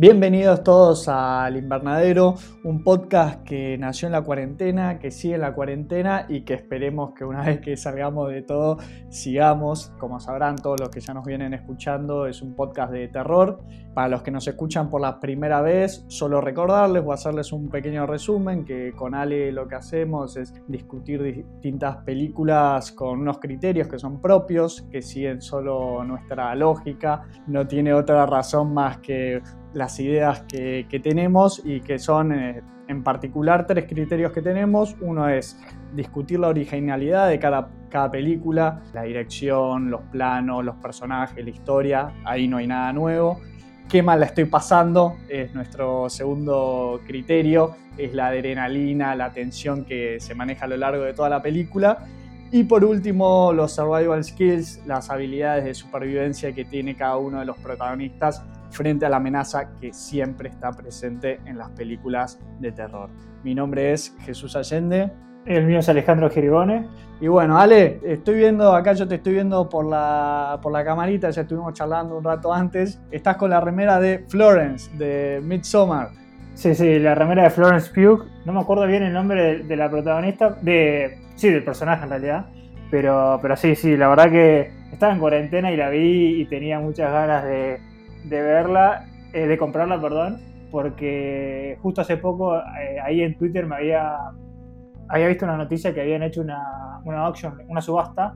Bienvenidos todos al Invernadero, un podcast que nació en la cuarentena, que sigue en la cuarentena y que esperemos que una vez que salgamos de todo sigamos. Como sabrán todos los que ya nos vienen escuchando, es un podcast de terror. Para los que nos escuchan por la primera vez, solo recordarles o hacerles un pequeño resumen que con Ale lo que hacemos es discutir distintas películas con unos criterios que son propios, que siguen solo nuestra lógica, no tiene otra razón más que las ideas que, tenemos y que son eh, en particular tres criterios que tenemos. Uno es discutir la originalidad de cada, cada película, la dirección, los planos, los personajes, la historia, ahí no hay nada nuevo. Qué mal la estoy pasando es nuestro segundo criterio, es la adrenalina, la tensión que se maneja a lo largo de toda la película. Y por último, los survival skills, las habilidades de supervivencia que tiene cada uno de los protagonistas frente a la amenaza que siempre está presente en las películas de terror. Mi nombre es Jesús Allende. El mío es Alejandro Geribone. Y bueno, Ale, estoy viendo, acá yo te estoy viendo por la, por la camarita, ya estuvimos charlando un rato antes. Estás con la remera de Florence, de Midsommar. Sí, sí, la remera de Florence Pugh. No me acuerdo bien el nombre de, la protagonista, de sí, del personaje en realidad. Pero, pero sí, sí, la verdad que estaba en cuarentena y la vi y tenía muchas ganas de, de verla, eh, de comprarla, perdón, porque justo hace poco eh, ahí en Twitter me había, había visto una noticia que habían hecho una, una auction, una subasta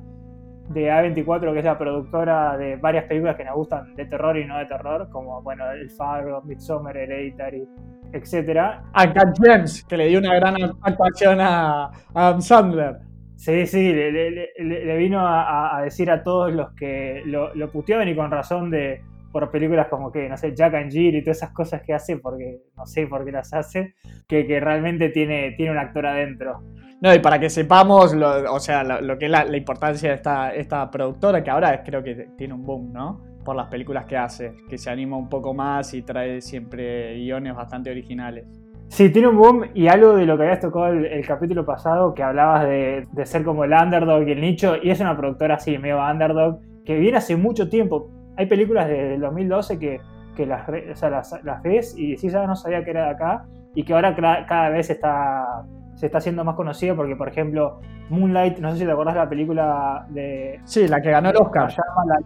de A24, que es la productora de varias películas que nos gustan de terror y no de terror, como bueno, El Faro, Midsommar, Hereditary, etc. Cat James, que le dio una gran actuación a Adam Sandler. Sí, sí, le, vino a, decir a todos los que lo, lo puteaban y con razón de, por películas como que, no sé, Jack and Jill y todas esas cosas que hace, porque no sé por qué las hace, que, que realmente tiene, tiene un actor adentro. No, y para que sepamos, lo, o sea, lo, que es la, importancia de esta, esta productora, que ahora creo que tiene un boom, ¿no? Por las películas que hace, que se anima un poco más y trae siempre guiones bastante originales. Sí, tiene un boom y algo de lo que habías tocado el, capítulo pasado, que hablabas de, de, ser como el underdog y el nicho, y es una productora así, medio underdog, que viene hace mucho tiempo, hay películas del 2012 que, que las, las, ves y decís, ah, no sabía que era de acá, y que ahora cada vez está, se está haciendo más conocida porque, por ejemplo, Moonlight, no sé si te acordás de la película de... Sí, la que ganó el Oscar. llama La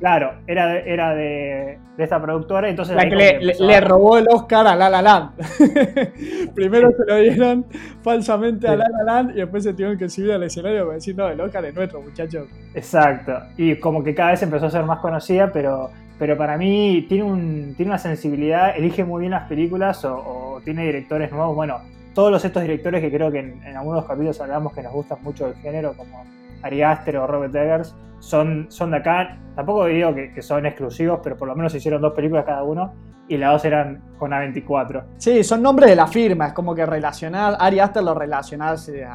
Claro, era de, era de, esta productora, entonces... La que le, robó el Oscar a La La Land. Primero se lo dieron falsamente a La La Land y después se tuvieron que subir al escenario para decir, no, el Oscar es nuestro, muchachos. Exacto. Y como que cada vez empezó a ser más conocida, pero, pero para mí tiene, un, tiene una sensibilidad, elige muy bien las películas o, tiene directores nuevos. Bueno, todos estos directores que creo que en, en algunos capítulos hablamos que nos gustan mucho el género, como Ari Aster o Robert Eggers, son, son de acá. Tampoco digo que, son exclusivos, pero por lo menos hicieron dos películas cada uno y las dos eran con A24. Sí, son nombres de la firma, es como que relacionar, Ari Aster lo relacionás eh,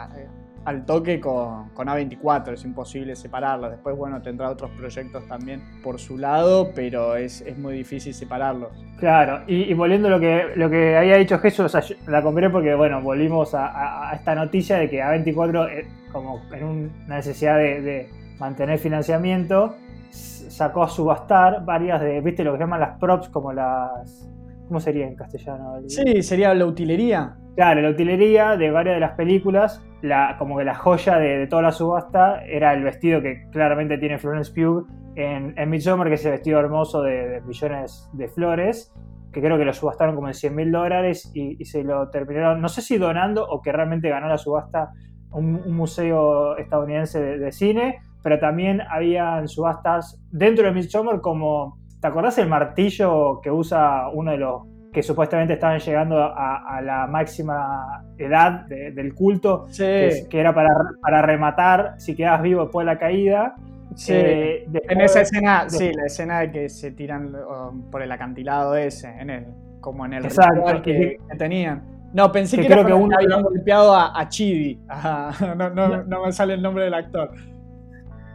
al toque con, A24, es imposible separarlos. Después, bueno, tendrá otros proyectos también por su lado, pero es, muy difícil separarlos. Claro, y, volviendo a lo que, lo que había dicho Jesús, la compré porque, bueno, volvimos a, esta noticia de que A24, eh, como en una necesidad de, mantener financiamiento, sacó a subastar varias de, viste, lo que llaman las props, como las... ¿Cómo sería en castellano? Sí, sería la utilería. Claro, la utilería de varias de las películas, la, como que la joya de, toda la subasta era el vestido que claramente tiene Florence Pugh en, en Midsommar, que es el vestido hermoso de, millones de flores, que creo que lo subastaron como en 100 mil dólares y, se lo terminaron, no sé si donando o que realmente ganó la subasta un, museo estadounidense de, cine, pero también habían subastas dentro de Midsommar como, ¿te acordás el martillo que usa uno de los que supuestamente estaban llegando a, la máxima edad del culto, que, era para, para, rematar si quedas vivo después de la caída. Sí, eh, en esa escena, sí, la escena de que se tiran um, por el acantilado ese, en el, como en el Exacto, que, tenían. No, pensé que, creo que uno había golpeado a, Chidi. no, no, no, me sale el nombre del actor.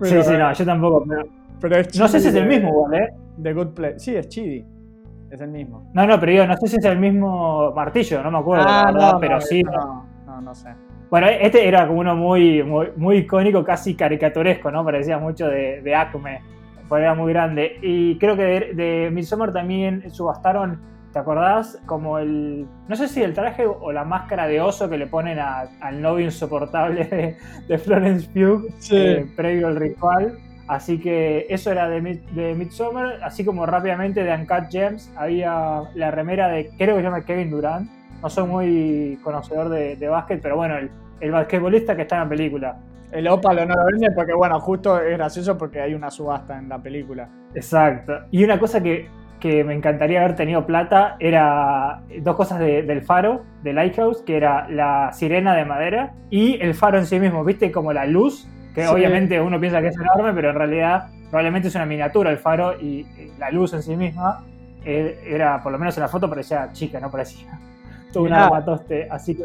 Sí, sí, no, yo tampoco. Pero, no sé si es el mismo, ¿eh? The Good Play. Sí, es Chidi. Es el mismo. No, no, pero yo no sé si es el mismo martillo, no me acuerdo, ah, no, pero sí. No, no, no, sé. Bueno, este era como uno muy, muy, icónico, casi caricaturesco, ¿no? Parecía mucho de, de Acme, era muy grande. Y creo que de, de Midsommar también subastaron ¿Te acordás? Como el. No sé si el traje o la máscara de oso que le ponen al novio insoportable de, Florence Pugh eh, previo al ritual. Así que eso era de, de Midsommar. Así como rápidamente de Uncut Gems había la remera de. Creo que se llama Kevin Durant. No soy muy conocedor de, de básquet, pero bueno, el, el basquetbolista que está en la película. El ópalo no lo vende porque, bueno, justo es gracioso porque hay una subasta en la película. Exacto. Y una cosa que que me encantaría haber tenido plata era dos cosas del faro, del Lighthouse, que era la sirena de madera y el faro en sí mismo, ¿viste? Como la luz, que obviamente uno piensa que es enorme, pero en realidad probablemente es una miniatura el faro y la luz en sí misma eh, era, por lo menos en la foto, parecía chica, no parecía todo un armatoste, así que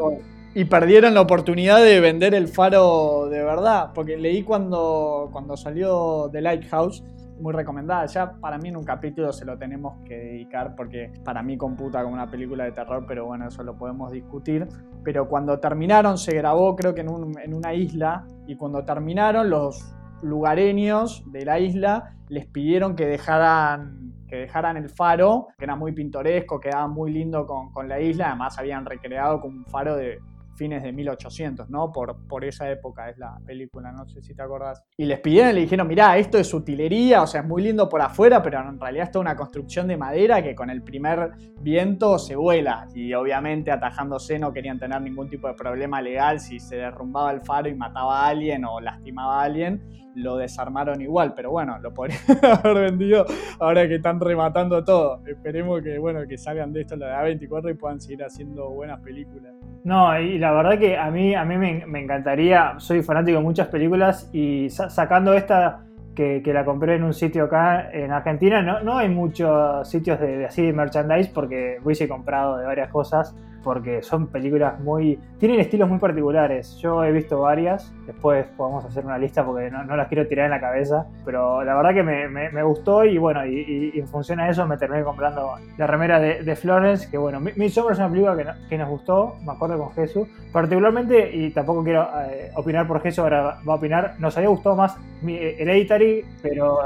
Y perdieron la oportunidad de vender el faro de verdad, porque leí cuando, cuando salió The Lighthouse muy recomendada. Ya para mí en un capítulo se lo tenemos que dedicar porque para mí computa como una película de terror, pero bueno, eso lo podemos discutir. Pero cuando terminaron se grabó creo que en, en una isla y cuando terminaron los lugareños de la isla les pidieron que dejaran que dejaran el faro, que era muy pintoresco, quedaba muy lindo con, con la isla, además habían recreado como un faro de, fines de 1800, ¿no? Por, por esa época es la película, no sé si te acordás. Y les pidieron le dijeron, mirá, esto es utilería, o sea, es muy lindo por afuera, pero en realidad es una construcción de madera que con el primer viento se vuela. Y obviamente atajándose no querían tener ningún tipo de problema legal si se derrumbaba el faro y mataba a alguien o lastimaba a alguien lo desarmaron igual, pero bueno, lo podrían haber vendido ahora que están rematando todo. Esperemos que bueno que salgan de esto la de A24 y puedan seguir haciendo buenas películas. No, y la verdad que a mí, a mí me, encantaría, soy fanático de muchas películas y sacando esta que, la compré en un sitio acá en Argentina, no, no hay muchos sitios de, de así de merchandise porque hubiese comprado de varias cosas porque son películas muy... tienen estilos muy particulares. Yo he visto varias, después podemos hacer una lista porque no, las quiero tirar en la cabeza, pero la verdad que me, gustó y bueno, y, en función a eso me terminé comprando la remera de, Florence, que bueno, Midsommar es una película que, nos gustó, me acuerdo con Jesús, particularmente, y tampoco quiero eh, opinar por Jesús, ahora va a opinar, nos había gustado más Hereditary, pero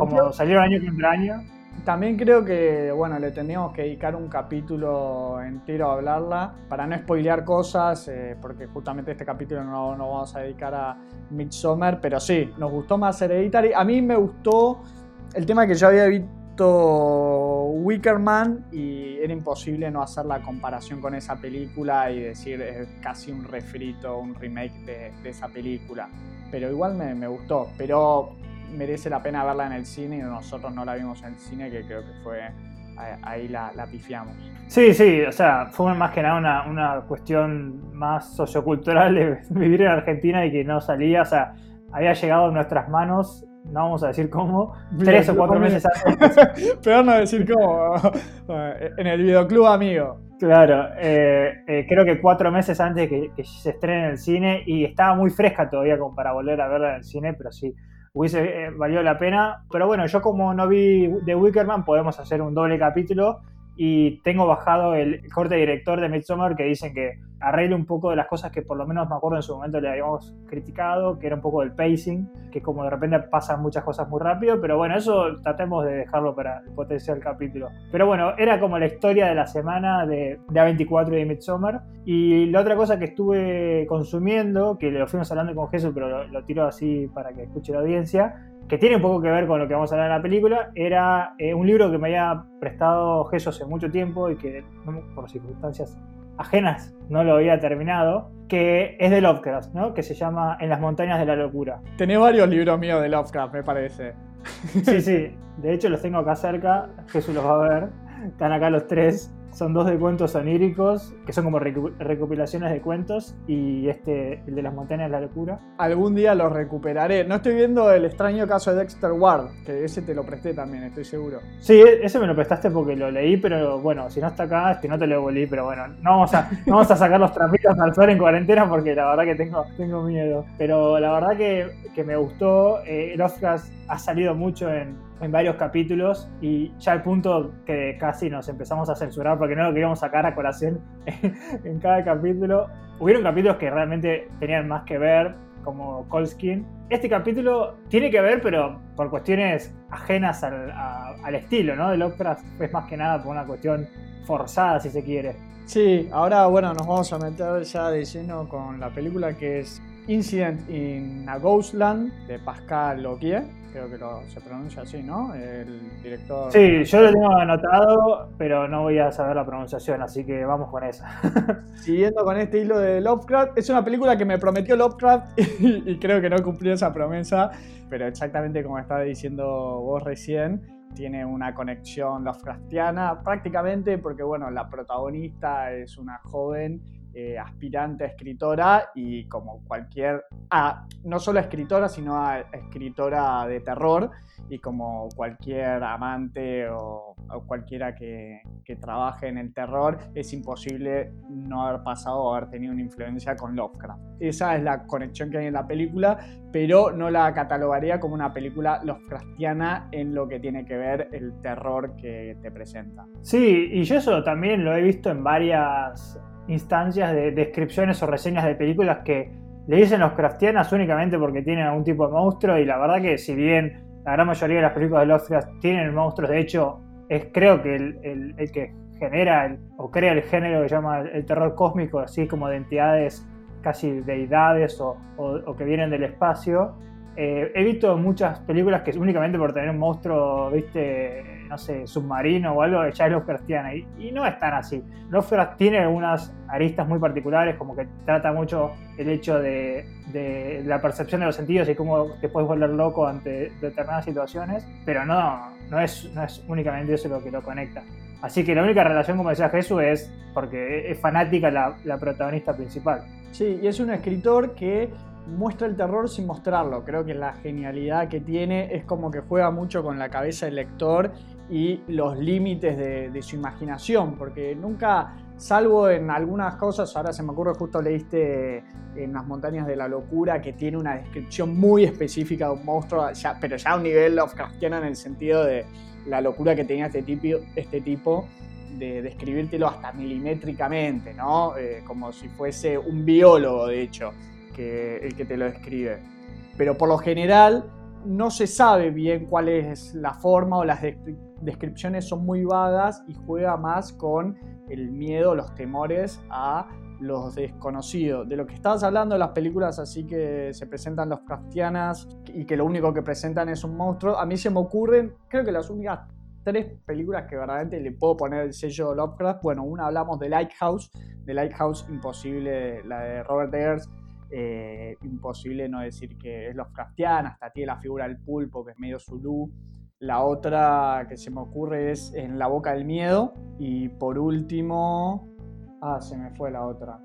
como salieron año contra año también creo que, bueno, le tendríamos que dedicar un capítulo entero a hablarla, para no spoilear cosas, eh, porque justamente este capítulo no, no vamos a dedicar a Midsommar, pero sí, nos gustó más Hereditary. A mí me gustó el tema que yo había visto Wickerman y era imposible no hacer la comparación con esa película y decir es casi un refrito, un remake de, esa película. Pero igual me, me gustó. Pero merece la pena verla en el cine y nosotros no la vimos en el cine, que creo que fue ahí la, la pifiamos. Sí, sí, o sea, fue más que nada una, una, cuestión más sociocultural de vivir en Argentina y que no salía, o sea, había llegado a nuestras manos, no vamos a decir cómo, tres o cuatro meses antes. Peor no decir cómo, en el videoclub amigo. Claro, eh, eh, creo que cuatro meses antes de que, que, se estrene en el cine y estaba muy fresca todavía como para volver a verla en el cine, pero sí, hubiese eh, valido la pena. Pero bueno, yo como no vi The Wickerman, podemos hacer un doble capítulo y tengo bajado el corte director de Midsommar que dicen que arregle un poco de las cosas que por lo menos me acuerdo en su momento le habíamos criticado, que era un poco del pacing, que como de repente pasan muchas cosas muy rápido, pero bueno, eso tratemos de dejarlo para el potencial capítulo. Pero bueno, era como la historia de la semana de, de A24 y de Midsommar. Y la otra cosa que estuve consumiendo, que lo fuimos hablando con Jesús, pero lo, lo tiro así para que escuche la audiencia, que tiene un poco que ver con lo que vamos a hablar en la película, era eh, un libro que me había prestado Jesús hace mucho tiempo y que por circunstancias ajenas no lo había terminado, que es de Lovecraft, ¿no? que se llama En las montañas de la locura. Tenés varios libros míos de Lovecraft, me parece. Sí, sí, de hecho los tengo acá cerca, Jesús los va a ver, están acá los tres. Son dos de cuentos oníricos, que son como recopilaciones de cuentos, y este, el de las montañas de la locura. Algún día lo recuperaré. No estoy viendo el extraño caso de Dexter Ward, que ese te lo presté también, estoy seguro. Sí, ese me lo prestaste porque lo leí, pero bueno, si no está acá, este no te lo leí, pero bueno, no vamos a, no vamos a sacar los trapitos al sol en cuarentena porque la verdad que tengo, tengo miedo. Pero la verdad que, que me gustó. Eh, Lovecraft ha salido mucho en, en varios capítulos y ya al punto que casi nos empezamos a censurar porque no lo queríamos sacar a colación en cada capítulo. Hubieron capítulos que realmente tenían más que ver, como Colskin. Este capítulo tiene que ver, pero por cuestiones ajenas al, al estilo, ¿no? De Lovecraft es más que nada por una cuestión forzada, si se quiere. Sí, ahora bueno, nos vamos a meter ya de lleno con la película que es Incident in a Ghostland de Pascal Loquier, creo que se pronuncia así, ¿no? El director. Sí, yo lo tengo anotado, pero no voy a saber la pronunciación, así que vamos con esa. Siguiendo con este hilo de Lovecraft, es una película que me prometió Lovecraft y, creo que no cumplió esa promesa, pero exactamente como estaba diciendo vos recién, tiene una conexión Lovecraftiana prácticamente porque, bueno, la protagonista es una joven eh, aspirante a escritora y como cualquier, no solo escritora, sino a escritora de terror y como cualquier amante o, cualquiera que, que, trabaje en el terror, es imposible no haber pasado o haber tenido una influencia con Lovecraft. Esa es la conexión que hay en la película, pero no la catalogaría como una película Lovecraftiana en lo que tiene que ver el terror que te presenta. Sí, y yo eso también lo he visto en varias instancias de descripciones o reseñas de películas que le dicen los craftianas únicamente porque tienen algún tipo de monstruo y la verdad que si bien la gran mayoría de las películas de Lovecraft tienen monstruos, de hecho es creo que el, que genera o crea el género que llama el, terror cósmico, así como de entidades casi deidades o, o que vienen del espacio, eh, he visto muchas películas que únicamente por tener un monstruo, viste, no sé, submarino o algo, ya es Lovecraftiana. Y, y no es tan así. Lovecraft tiene algunas aristas muy particulares, como que trata mucho el hecho de, la percepción de los sentidos y cómo te puedes volver loco ante determinadas situaciones, pero no, no, es, no es únicamente eso lo que lo conecta. Así que la única relación, como decía Jesús, es porque es fanática la, la protagonista principal. Sí, y es un escritor que muestra el terror sin mostrarlo. Creo que la genialidad que tiene es como que juega mucho con la cabeza del lector y los límites de, su imaginación, porque nunca, salvo en algunas cosas, ahora se me ocurre, justo leíste en las montañas de la locura, que tiene una descripción muy específica de un monstruo, pero ya a un nivel Lovecraftiano en el sentido de la locura que tenía este tipo, este tipo de describírtelo hasta milimétricamente, ¿no? Eh, como si fuese un biólogo, de hecho que, el que te lo describe. Pero por lo general no se sabe bien cuál es la forma o las descripciones son muy vagas y juega más con el miedo, los temores a los desconocidos. De lo que estabas hablando las películas así que se presentan los craftianas y que lo único que presentan es un monstruo, a mí se me ocurren, creo que las únicas tres películas que verdaderamente le puedo poner el sello Lovecraft. Bueno, una hablamos de Lighthouse, de Lighthouse imposible, la de Robert Eggers, eh, imposible no decir que es Lovecraftiana, hasta tiene la figura del pulpo, que es medio zulú. La otra que se me ocurre es En la boca del miedo. Y por último. Ah, se me fue la otra.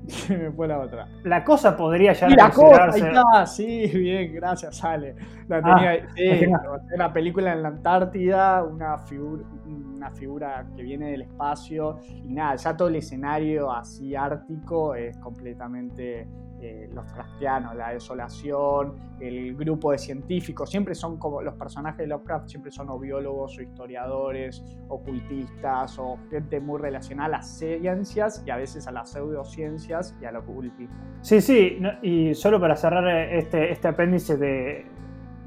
Se me fue la otra. La cosa podría ya. Y la cosa, sí, bien, gracias, Ale. La ah, tenía, una película en la Antártida, una figura, una figura que viene del espacio. Y nada, ya todo el escenario así ártico es completamente eh, los Lovecraftianos, la desolación, el grupo de científicos, siempre son como los personajes de Lovecraft, siempre son o biólogos o historiadores, ocultistas o gente muy relacionada a las ciencias y a veces a las pseudociencias y al ocultismo. Sí, sí, y solo para cerrar este, este apéndice de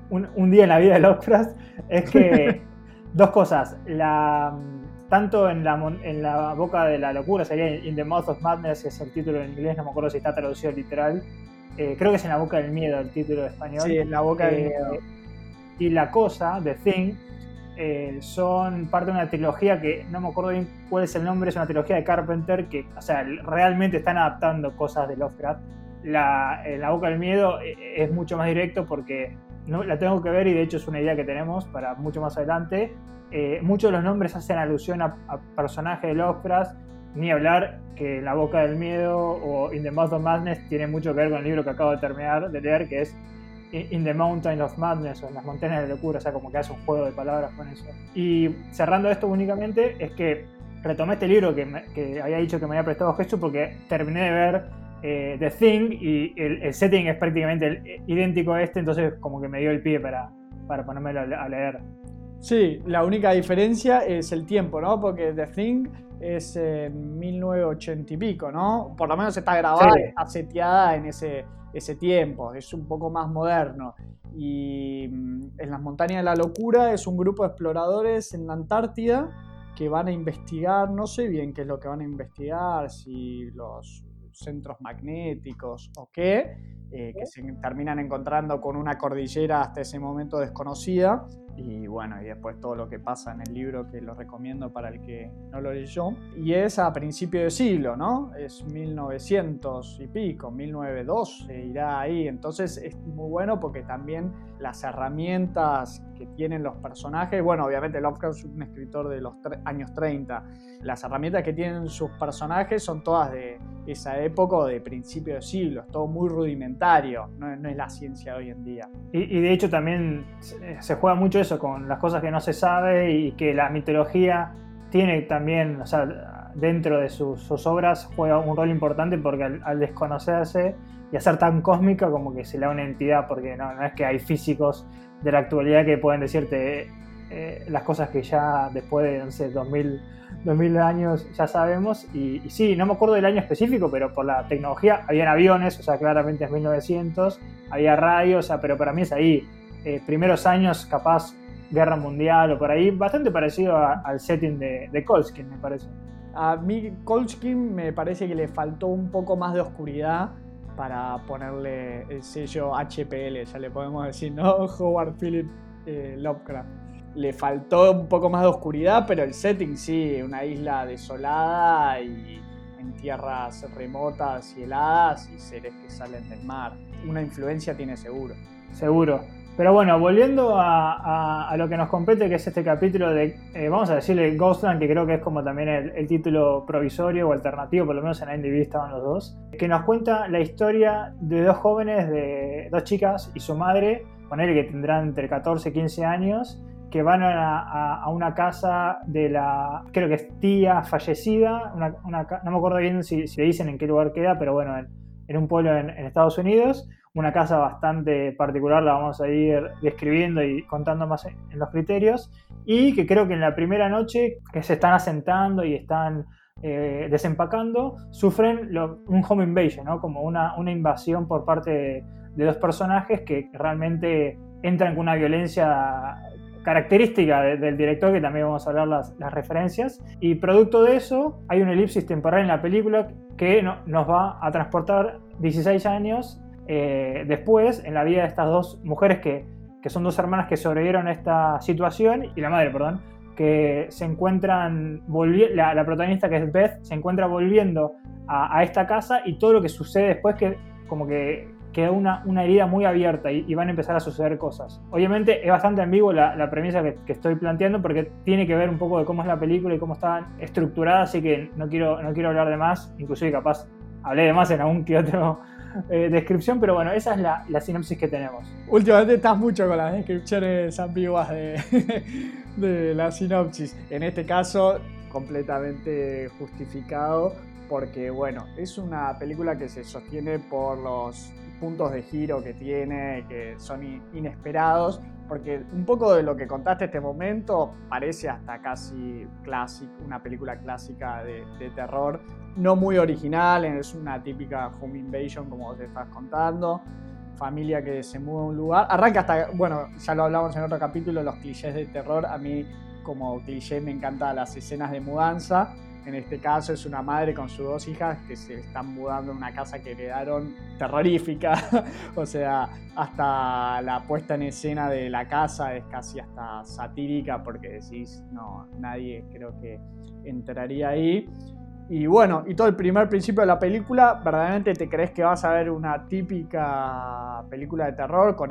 un, un día en la vida de Lovecraft, es que dos cosas. La tanto en la, en la boca de la locura, sería In the Mouth of Madness, es el título en inglés, no me acuerdo si está traducido literal. Eh, creo que es en la boca del miedo el título de español. Sí, en la boca del eh, miedo. Y La Cosa, The Thing, eh, son parte de una trilogía que no me acuerdo bien cuál es el nombre, es una trilogía de Carpenter que, o sea, realmente están adaptando cosas de Lovecraft. La, la boca del miedo es mucho más directo porque no, la tengo que ver y de hecho es una idea que tenemos para mucho más adelante. Eh, muchos de los nombres hacen alusión a, personajes de Lovecraft, ni hablar que La Boca del Miedo o In the Mouth of Madness tiene mucho que ver con el libro que acabo de terminar de leer, que es In the Mountain of Madness o en las montañas de locura, o sea, como que hace un juego de palabras con eso. Y cerrando esto únicamente, es que retomé este libro que, había dicho que me había prestado Jesús porque terminé de ver eh, The Thing y el, setting es prácticamente idéntico a este, entonces como que me dio el pie para, para ponérmelo a leer. Sí, la única diferencia es el tiempo, ¿no? Porque The Thing es en 1980 y pico, ¿no? Por lo menos está grabada, está seteada en ese, ese tiempo, es un poco más moderno. Y mm, en las montañas de la locura es un grupo de exploradores en la Antártida que van a investigar, no sé bien qué es lo que van a investigar, si los centros magnéticos o qué, eh, que se terminan encontrando con una cordillera hasta ese momento desconocida y bueno, y después todo lo que pasa en el libro que lo recomiendo para el que no lo leyó. Y es a principio de siglo, ¿no? Es 1900 y pico, 1902 se irá ahí. Entonces es muy bueno porque también las herramientas que tienen los personajes, bueno, obviamente Lovecraft es un escritor de los años 30, las herramientas que tienen sus personajes son todas de esa época o de principio de siglo, es todo muy rudimentario, no, es la ciencia de hoy en día. Y, de hecho también se juega mucho eso con las cosas que no se sabe y que la mitología tiene también, o sea, dentro de sus, obras juega un rol importante porque al, desconocerse y hacer tan cósmica como que se le da una entidad, porque no, no es que hay físicos de la actualidad que pueden decirte eh, las cosas que ya después de, no sé, 2000, 2000 años ya sabemos. Y, sí, no me acuerdo del año específico, pero por la tecnología, habían aviones, o sea, claramente es 1900, había radio, o sea, pero para mí es ahí, eh, primeros años, capaz, guerra mundial o por ahí, bastante parecido al setting de, de Kolskin, me parece. A mí Kolskin me parece que le faltó un poco más de oscuridad para ponerle el sello HPL, ya le podemos decir, ¿no? Howard Philip eh, Lovecraft le faltó un poco más de oscuridad, pero el setting sí, una isla desolada y en tierras remotas y heladas y seres que salen del mar. Una influencia tiene seguro. Seguro. Pero bueno, volviendo a, lo que nos compete, que es este capítulo de, eh, vamos a decirle Ghostland, que creo que es como también el, título provisorio o alternativo, por lo menos en IMDb estaban los dos, que nos cuenta la historia de dos jóvenes, de dos chicas y su madre, con él que tendrán entre 14 y 15 años, que van a, una casa de la, creo que es tía fallecida, no me acuerdo bien si, le dicen en qué lugar queda, pero bueno, en, un pueblo en, Estados Unidos, una casa bastante particular, la vamos a ir describiendo y contando más en, los criterios, y que creo que en la primera noche que se están asentando y están eh, desempacando, sufren un home invasion, ¿no? como una, una invasión por parte de, de dos personajes que realmente entran con una violencia característica del director, que también vamos a hablar las, las, referencias. Y producto de eso, hay una elipsis temporal en la película que nos va a transportar 16 años eh, después en la vida de estas dos mujeres que, que son dos hermanas que sobrevivieron a esta situación, y la madre, perdón, que se encuentran, la, la protagonista que es Beth, se encuentra volviendo a, esta casa y todo lo que sucede después que como que queda una, una herida muy abierta y, van a empezar a suceder cosas. Obviamente es bastante ambiguo la, la premisa que, estoy planteando porque tiene que ver un poco de cómo es la película y cómo está estructurada, así que no quiero, no quiero hablar de más, inclusive capaz hablé de más en algún que otro eh, descripción, pero bueno, esa es la, sinopsis que tenemos. Últimamente estás mucho con las descripciones ambiguas de, de la sinopsis. En este caso, completamente justificado porque bueno, es una película que se sostiene por los puntos de giro que tiene, que son inesperados, porque un poco de lo que contaste este momento parece hasta casi clásico, una película clásica de, terror, no muy original, es una típica home invasion como te estás contando, familia que se muda a un lugar, arranca hasta, bueno, ya lo hablamos en otro capítulo, los clichés de terror, a mí como cliché me encantan las escenas de mudanza, en este caso es una madre con sus dos hijas que se están mudando a una casa que heredaron terrorífica. o sea, hasta la puesta en escena de la casa es casi hasta satírica porque decís, no, nadie creo que entraría ahí. Y bueno, y todo el primer principio de la película, verdaderamente te crees que vas a ver una típica película de terror con,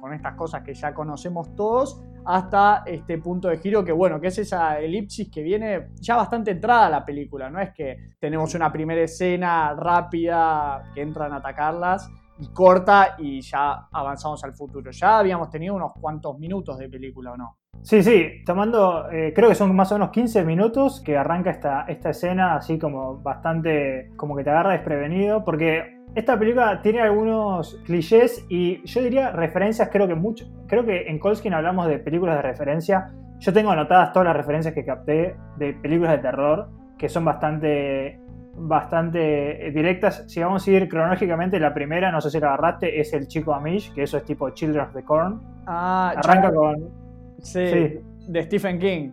con estas cosas que ya conocemos todos, hasta este punto de giro que bueno, que es esa elipsis que viene ya bastante entrada a la película, no es que tenemos una primera escena rápida que entran a atacarlas y corta y ya avanzamos al futuro. Ya habíamos tenido unos cuantos minutos de película, ¿o no? Sí, sí, tomando, eh, creo que son más o menos 15 minutos que arranca esta, esta escena así como bastante, como que te agarra desprevenido, porque esta película tiene algunos clichés y yo diría referencias, creo que mucho, creo que en Colskin hablamos de películas de referencia, yo tengo anotadas todas las referencias que capté de películas de terror, que son bastante bastante directas. Si vamos a ir cronológicamente, la primera, no sé si la agarraste, es el chico Amish, que eso es tipo Children of the Corn. Ah, Arranca con. Sí, de Stephen King.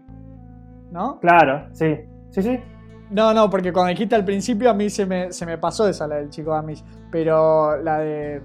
¿No? Claro, sí. Sí, sí. No, no, porque cuando dijiste al principio a mí se me, se me pasó esa, la del chico Amish. Pero la de.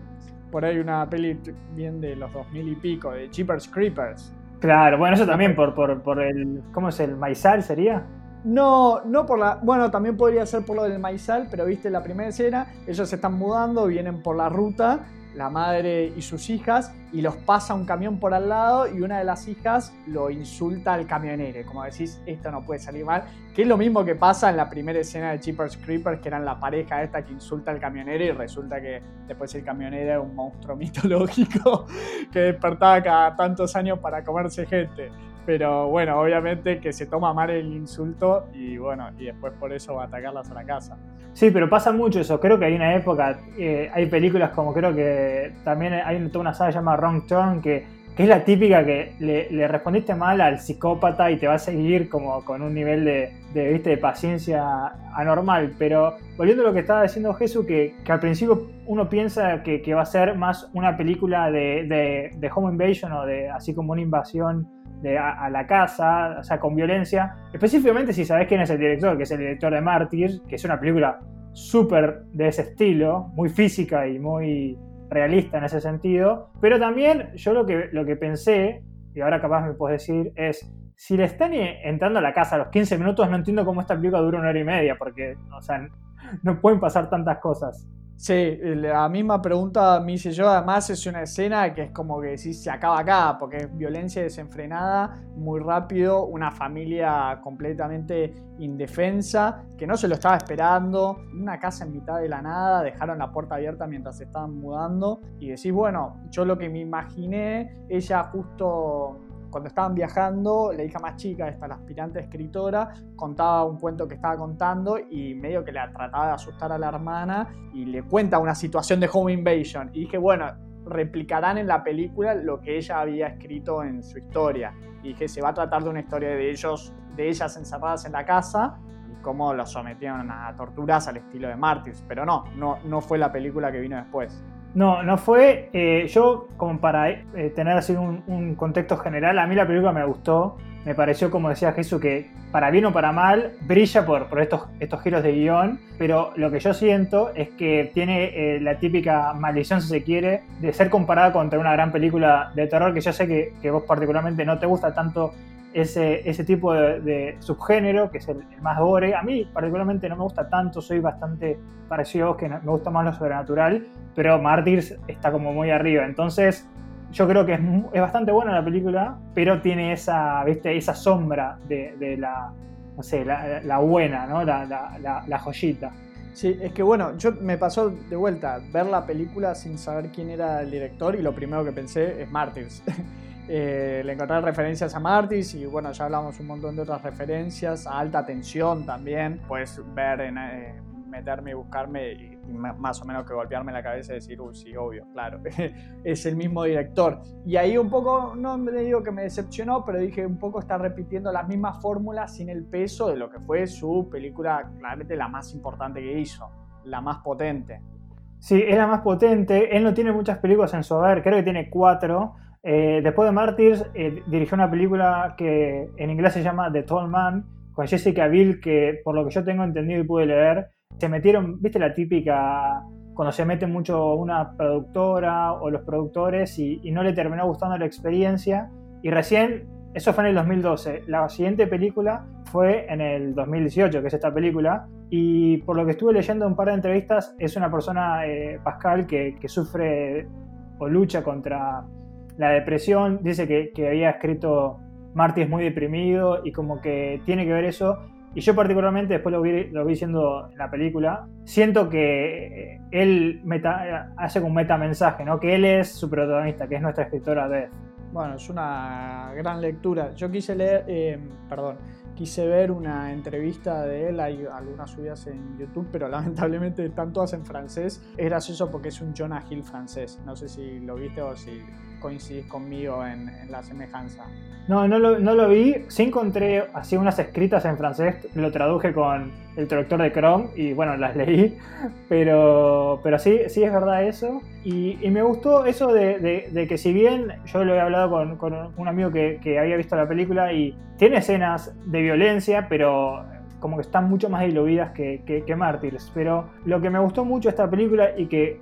Por ahí una peli bien de los 2000 y pico, de Cheapers Creepers. Claro, bueno, eso también por, por, por el. ¿Cómo es el maizal sería? No, no por la. Bueno, también podría ser por lo del maizal, pero viste la primera escena, ellos se están mudando, vienen por la ruta, la madre y sus hijas, y los pasa un camión por al lado y una de las hijas lo insulta al camionero. Como decís, esto no puede salir mal. Que es lo mismo que pasa en la primera escena de Cheapers Creepers, que eran la pareja esta que insulta al camionero y resulta que después el camionero era un monstruo mitológico que despertaba cada tantos años para comerse gente. Pero bueno, obviamente que se toma mal el insulto y bueno, y después por eso atacarlas a la casa. Sí, pero pasa mucho eso. Creo que hay una época, eh, hay películas como creo que también hay toda una saga llamada Wrong Turn que, que es la típica que le, respondiste mal al psicópata y te va a seguir como con un nivel de, de, ¿viste? de paciencia anormal. Pero volviendo a lo que estaba diciendo Jesús, que, que al principio uno piensa que, que, va a ser más una película de, de, de home invasion o de así como una invasión a, la casa, o sea, con violencia. Específicamente si sabes quién es el director, que es el director de Martyrs, que es una película súper de ese estilo, muy física y muy realista en ese sentido. Pero también yo lo que, lo que pensé, y ahora capaz me puedes decir, es si le están entrando a la casa a los 15 minutos, no entiendo cómo esta película dura una hora y media, porque, o sea, no pueden pasar tantas cosas. Sí, la misma pregunta me hice yo. Además, es una escena que es como que si se acaba acá, porque es violencia desenfrenada, muy rápido, una familia completamente indefensa, que no se lo estaba esperando, una casa en mitad de la nada, dejaron la puerta abierta mientras se estaban mudando. Y decís, bueno, yo lo que me imaginé, ella justo cuando estaban viajando, la hija más chica, esta, la aspirante escritora, contaba un cuento que estaba contando y medio que le trataba de asustar a la hermana y le cuenta una situación de home invasion. Y dije, bueno, replicarán en la película lo que ella había escrito en su historia. Y dije, se va a tratar de una historia de ellos, de ellas encerradas en la casa y cómo los sometieron a torturas al estilo de Martyrs. Pero no, no, no fue la película que vino después. No, no fue. Eh, yo, como para eh, tener así un, contexto general, a mí la película me gustó. Me pareció, como decía Jesús, que para bien o para mal, brilla por, estos, estos giros de guion. Pero lo que yo siento es que tiene eh, la típica maldición, si se quiere, de ser comparada contra una gran película de terror que yo sé que vos, particularmente, no te gusta tanto ese, ese tipo de, subgénero, que es el, más gore. A mí particularmente no me gusta tanto, soy bastante parecido que me gusta más lo sobrenatural, pero Martyrs está como muy arriba. Entonces yo creo que es, es bastante buena la película, pero tiene esa, ¿viste? esa sombra de, de la, no sé, la, buena, ¿no? La, la, la, joyita. Sí, es que bueno, yo me pasó de vuelta ver la película sin saber quién era el director y lo primero que pensé es Martyrs. Eh, le encontré referencias a Martis y bueno, ya hablamos un montón de otras referencias, a alta tensión también, puedes ver, eh, meterme y buscarme y, más o menos que golpearme la cabeza y decir, uy, sí, obvio, claro, es el mismo director. Y ahí un poco, no me digo que me decepcionó, pero dije, un poco está repitiendo las mismas fórmulas sin el peso de lo que fue su película, claramente la más importante que hizo, la más potente. Sí, es la más potente. Él no tiene muchas películas en su haber, creo que tiene cuatro. Eh, después de Martyrs, eh, dirigió una película que en inglés se llama The Tall Man, con Jessica Biel, que por lo que yo tengo entendido y pude leer, se metieron, viste la típica, cuando se mete mucho una productora o los productores y, y no le terminó gustando la experiencia. Y recién, eso fue en el 2012, la siguiente película fue en el 2018, que es esta película, y por lo que estuve leyendo un par de entrevistas, es una persona, eh, Pascal, que, que sufre o lucha contra la depresión, dice que, había escrito Marty es muy deprimido y como que tiene que ver eso. Y yo particularmente, después lo vi, lo vi siendo en la película, siento que él meta, hace un metamensaje, ¿no? Que él es su protagonista, que es nuestra escritora Beth. Bueno, es una gran lectura. Yo quise leer, eh, perdón, quise ver una entrevista de él, hay algunas subidas en YouTube, pero lamentablemente están todas en francés. Es gracioso porque es un Jonah Hill francés. No sé si lo viste o si coincidís conmigo en, la semejanza. No, no lo, no lo, vi. Sí encontré así unas escritas en francés, lo traduje con el traductor de Chrome y bueno, las leí. Pero, pero sí, sí es verdad eso. Y, me gustó eso de, que si bien yo lo he hablado con, con un amigo que, que había visto la película y tiene escenas de violencia, pero como que están mucho más diluidas que, que, Mártires. Pero lo que me gustó mucho de esta película y que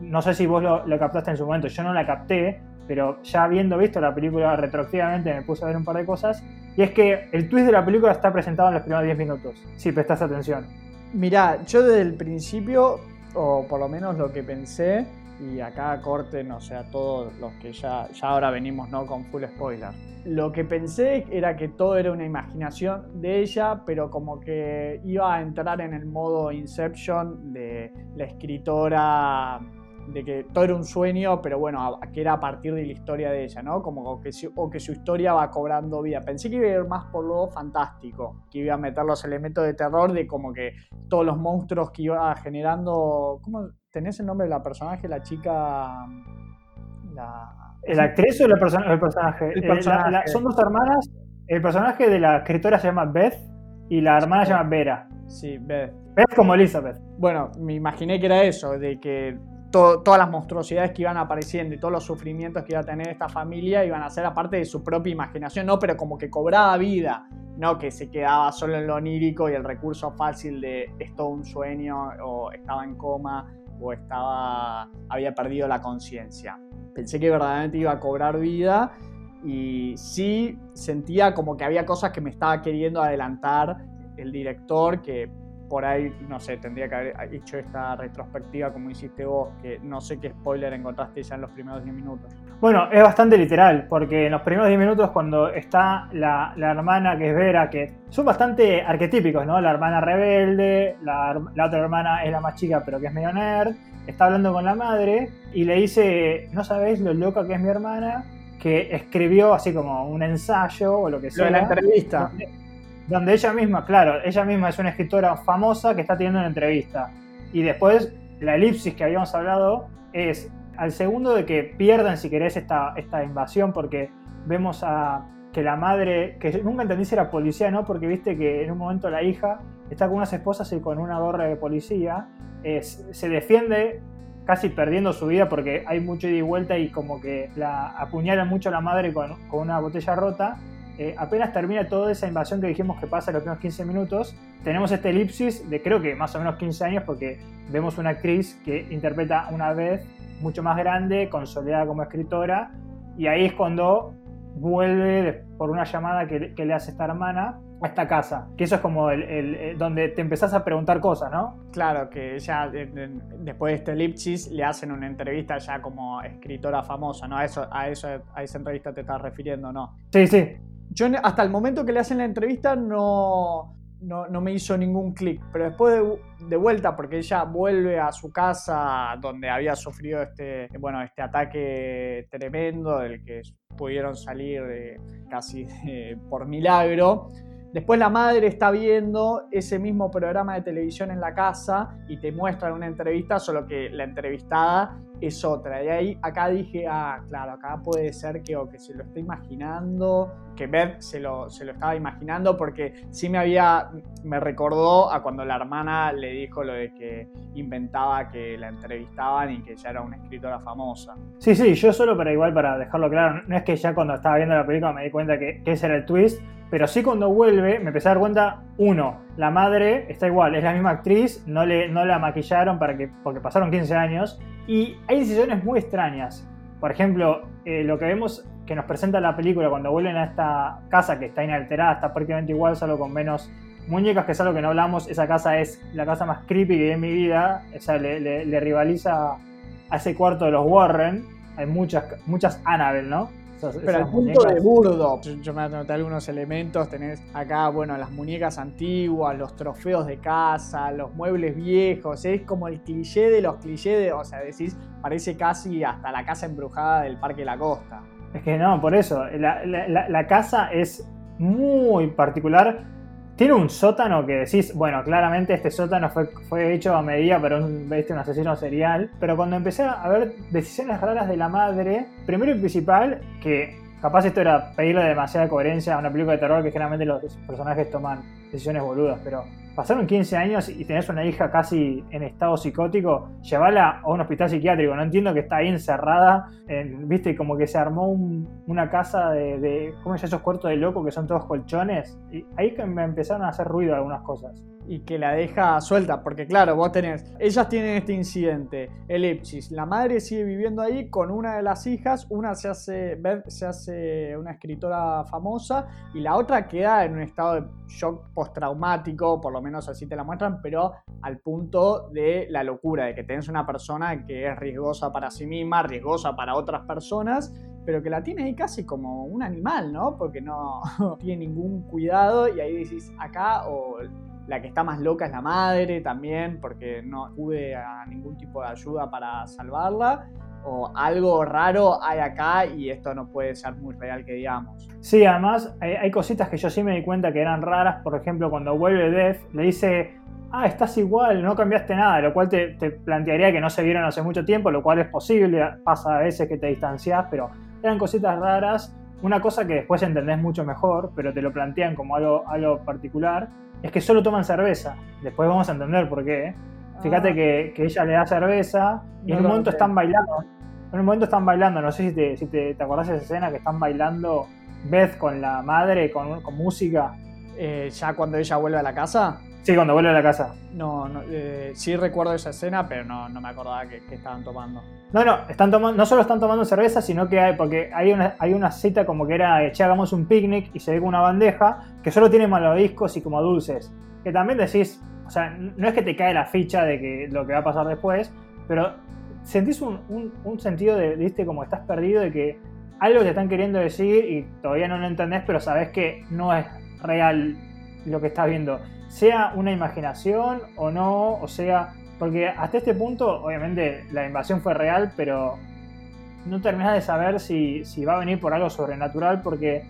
no sé si vos lo, lo, captaste en su momento, yo no la capté, pero ya habiendo visto la película retroactivamente me puse a ver un par de cosas, y es que el twist de la película está presentado en los primeros 10 minutos, si prestas atención. Mirá, yo desde el principio, o por lo menos lo que pensé, y acá corten, o sea, todos los que ya, ya ahora venimos ¿no? con full spoiler. Lo que pensé era que todo era una imaginación de ella, pero como que iba a entrar en el modo Inception de la escritora de que todo era un sueño, pero bueno, que era a partir de la historia de ella, ¿no? Como que, o que su historia va cobrando vida. Pensé que iba a ir más por lo fantástico, que iba a meter los elementos de terror de como que todos los monstruos que iba generando. ¿Cómo tenés el nombre de la personaje? La chica. La, ¿El actriz o el, personaje? El personaje. Eh, son dos hermanas. El personaje de la escritora se llama Beth y la hermana se llama Vera. Sí, Beth. Beth como Elizabeth. Bueno, me imaginé que era eso, de que todas las monstruosidades que iban apareciendo y todos los sufrimientos que iba a tener esta familia iban a ser aparte de su propia imaginación, ¿no? Pero como que cobraba vida, no que se quedaba solo en lo onírico y el recurso fácil de es un sueño o estaba en coma o estaba había perdido la conciencia. Pensé que verdaderamente iba a cobrar vida y sí sentía como que había cosas que me estaba queriendo adelantar el director que por ahí, no sé, tendría que haber hecho esta retrospectiva como hiciste vos, que no sé qué spoiler encontraste ya en los primeros 10 minutos. Bueno, es bastante literal, porque en los primeros 10 minutos cuando está la, hermana que es Vera, que son bastante arquetípicos, ¿no? La hermana rebelde, la, la, otra hermana es la más chica pero que es medio nerd, está hablando con la madre y le dice, no sabéis lo loca que es mi hermana, que escribió así como un ensayo o lo que sea. Lo de la entrevista donde ella misma, claro, ella misma es una escritora famosa que está teniendo una entrevista. Y después la elipsis que habíamos hablado es al segundo de que pierdan, si querés, esta, esta invasión, porque vemos a que la madre, que nunca entendí si era policía, ¿no? Porque viste que en un momento la hija está con unas esposas y con una gorra de policía, se defiende casi perdiendo su vida porque hay mucho ida y vuelta y como que la apuñalan mucho a la madre con una botella rota eh, apenas termina toda esa invasión que dijimos que pasa en los primeros 15 minutos, tenemos este elipsis de creo que más o menos 15 años porque vemos una actriz que interpreta una vez mucho más grande, consolidada como escritora, y ahí es cuando vuelve por una llamada que, le hace esta hermana a esta casa. Que eso es como el, donde te empezás a preguntar cosas, ¿no? Claro, que ya después de este elipsis le hacen una entrevista ya como escritora famosa, ¿no? A eso, a eso, a esa entrevista te estás refiriendo, ¿no? Sí, sí. Yo hasta el momento que le hacen la entrevista no, no, me hizo ningún clic, pero después de, vuelta, porque ella vuelve a su casa donde había sufrido este, bueno, este ataque tremendo del que pudieron salir casi por milagro, Después la madre está viendo ese mismo programa de televisión en la casa y te muestran una entrevista, solo que la entrevistada es otra. Y ahí acá dije, ah, claro, acá puede ser que, o que se lo está imaginando, que Beth se lo, se lo estaba imaginando, porque sí me había, me recordó a cuando la hermana le dijo lo de que inventaba que la entrevistaban y que ya era una escritora famosa. Sí, sí, yo solo para igual, para dejarlo claro, no es que ya cuando estaba viendo la película me di cuenta que, que ese era el twist, pero sí cuando vuelve me empecé a dar cuenta, uno, la madre está igual, es la misma actriz, no, le, no la maquillaron para que, porque pasaron 15 años, y hay decisiones muy extrañas. Por ejemplo, eh, lo que vemos que nos presenta la película cuando vuelven a esta casa que está inalterada, está prácticamente igual, solo con menos muñecas, que es algo que no hablamos, esa casa es la casa más creepy que vi en mi vida, o sea, le, rivaliza a ese cuarto de los Warren, hay muchas, muchas Annabelle, ¿no? Pero al punto de burdo, yo, me anoté algunos elementos, tenés acá, bueno, las muñecas antiguas, los trofeos de casa, los muebles viejos, es como el cliché de los clichés, de, o sea, decís, parece casi hasta la casa embrujada del Parque de la Costa. Es que no, por eso, la casa es muy particular tiene un sótano que decís, bueno, claramente este sótano fue, fue hecho a medida para un, un asesino serial. Pero cuando empecé a ver decisiones raras de la madre, primero y principal, que capaz esto era pedirle demasiada coherencia a una película de terror que generalmente los personajes toman decisiones boludas, pero pasaron 15 años y tenés una hija casi en estado psicótico, llevarla a un hospital psiquiátrico. No entiendo que está ahí encerrada, viste, como que se armó una casa de, de ¿cómo es esos cuartos de loco que son todos colchones? Y ahí que me empezaron a hacer ruido algunas cosas y que la deja suelta, porque claro, vos tenés, ellas tienen este incidente, elipsis, la madre sigue viviendo ahí con una de las hijas, una se hace, se hace una escritora famosa y la otra queda en un estado de shock postraumático, por lo menos así te la muestran, pero al punto de la locura, de que tenés una persona que es riesgosa para sí misma, riesgosa para otras personas, pero que la tiene ahí casi como un animal, ¿no? Porque no tiene ningún cuidado y ahí decís, acá o la que está más loca es la madre también, porque no acude a ningún tipo de ayuda para salvarla. O algo raro hay acá y esto no puede ser muy real que digamos. Sí, además hay, cositas que yo sí me di cuenta que eran raras. Por ejemplo, cuando vuelve Death, le dice, ah, estás igual, no cambiaste nada, lo cual te, te, plantearía que no se vieron hace mucho tiempo, lo cual es posible, pasa a veces que te distancias, pero eran cositas raras. Una cosa que después entendés mucho mejor, pero te lo plantean como algo, algo particular, es que solo toman cerveza. Después vamos a entender por qué. Fíjate ah. que, ella le da cerveza y en un momento están bailando. En un momento están bailando, no sé si te, si te, acordás de esa escena que están bailando Beth con la madre, con, con música. Eh, ya cuando ella vuelve a la casa. Sí, cuando vuelve a la casa. No, no eh, sí recuerdo esa escena, pero no, no me acordaba que, estaban tomando. No, no, están tomando, no solo están tomando cerveza, sino que hay, porque hay una, hay una cita como que era, che, hagamos un picnic y se ve con una bandeja que solo tiene malvaviscos y como dulces. Que también decís, o sea, no es que te cae la ficha de que lo que va a pasar después, pero sentís un, un, sentido de, viste, como estás perdido, de que algo te están queriendo decir y todavía no lo entendés, pero sabes que no es real lo que estás viendo. Sea una imaginación o no, o sea, porque hasta este punto, obviamente, la invasión fue real, pero no terminas de saber si, va a venir por algo sobrenatural, porque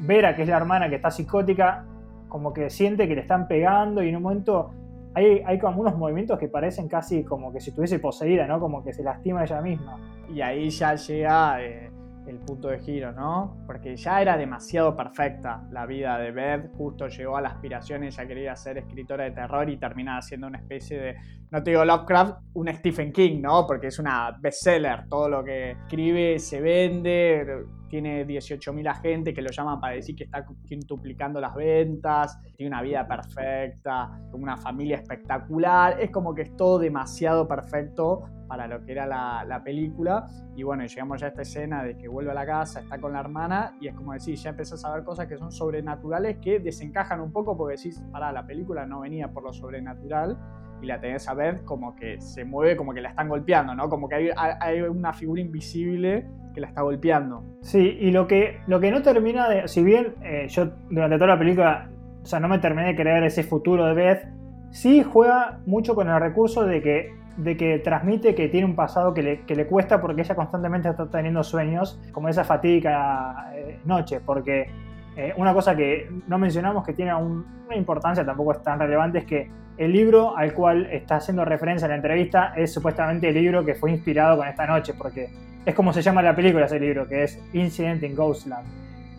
Vera, que es la hermana que está psicótica, como que siente que le están pegando y en un momento hay, hay como unos movimientos que parecen casi como que si estuviese poseída, ¿no? Como que se lastima ella misma. Y ahí ya llega eh, el punto de giro, ¿no? Porque ya era demasiado perfecta la vida de Beth, justo llegó a la aspiración, ella quería ser escritora de terror y termina siendo una especie de, no te digo Lovecraft, un Stephen King, ¿no? Porque es una bestseller, todo lo que escribe se vende, tiene 18.000 agentes que lo llaman para decir que está quintuplicando las ventas, tiene una vida perfecta, una familia espectacular, es como que es todo demasiado perfecto para lo que era la, película. Y bueno, llegamos ya a esta escena de que vuelve a la casa, está con la hermana y es como decir, ya empezás a ver cosas que son sobrenaturales que desencajan un poco porque decís, para la película no venía por lo sobrenatural y la tenés a ver como que se mueve, como que la están golpeando, ¿no? Como que hay, hay una figura invisible que la está golpeando. Sí, y lo que, lo que no termina de. Si bien eh, yo durante toda la película, o sea, no me terminé de creer ese futuro de Beth, sí juega mucho con el recurso de que, de que transmite que tiene un pasado que le, que le cuesta porque ella constantemente está teniendo sueños, como esa fatídica eh, noche, porque eh, una cosa que no mencionamos que tiene una importancia, tampoco es tan relevante, es que el libro al cual está haciendo referencia en la entrevista es supuestamente el libro que fue inspirado con esta noche, porque es como se llama la película ese libro, que es Incident in Ghostland.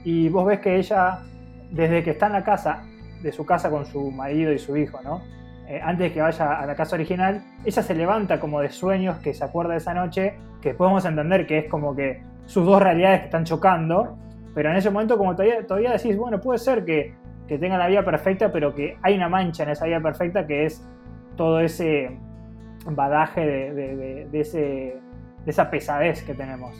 Y vos ves que ella, desde que está en la casa, de su casa con su marido y su hijo, ¿no? Eh, antes de que vaya a la casa original, ella se levanta como de sueños que se acuerda de esa noche, que podemos entender que es como que sus dos realidades que están chocando, pero en ese momento como todavía, todavía decís, bueno, puede ser que que tenga la vida perfecta, pero que hay una mancha en esa vida perfecta que es todo ese badaje de, ese, esa pesadez que tenemos.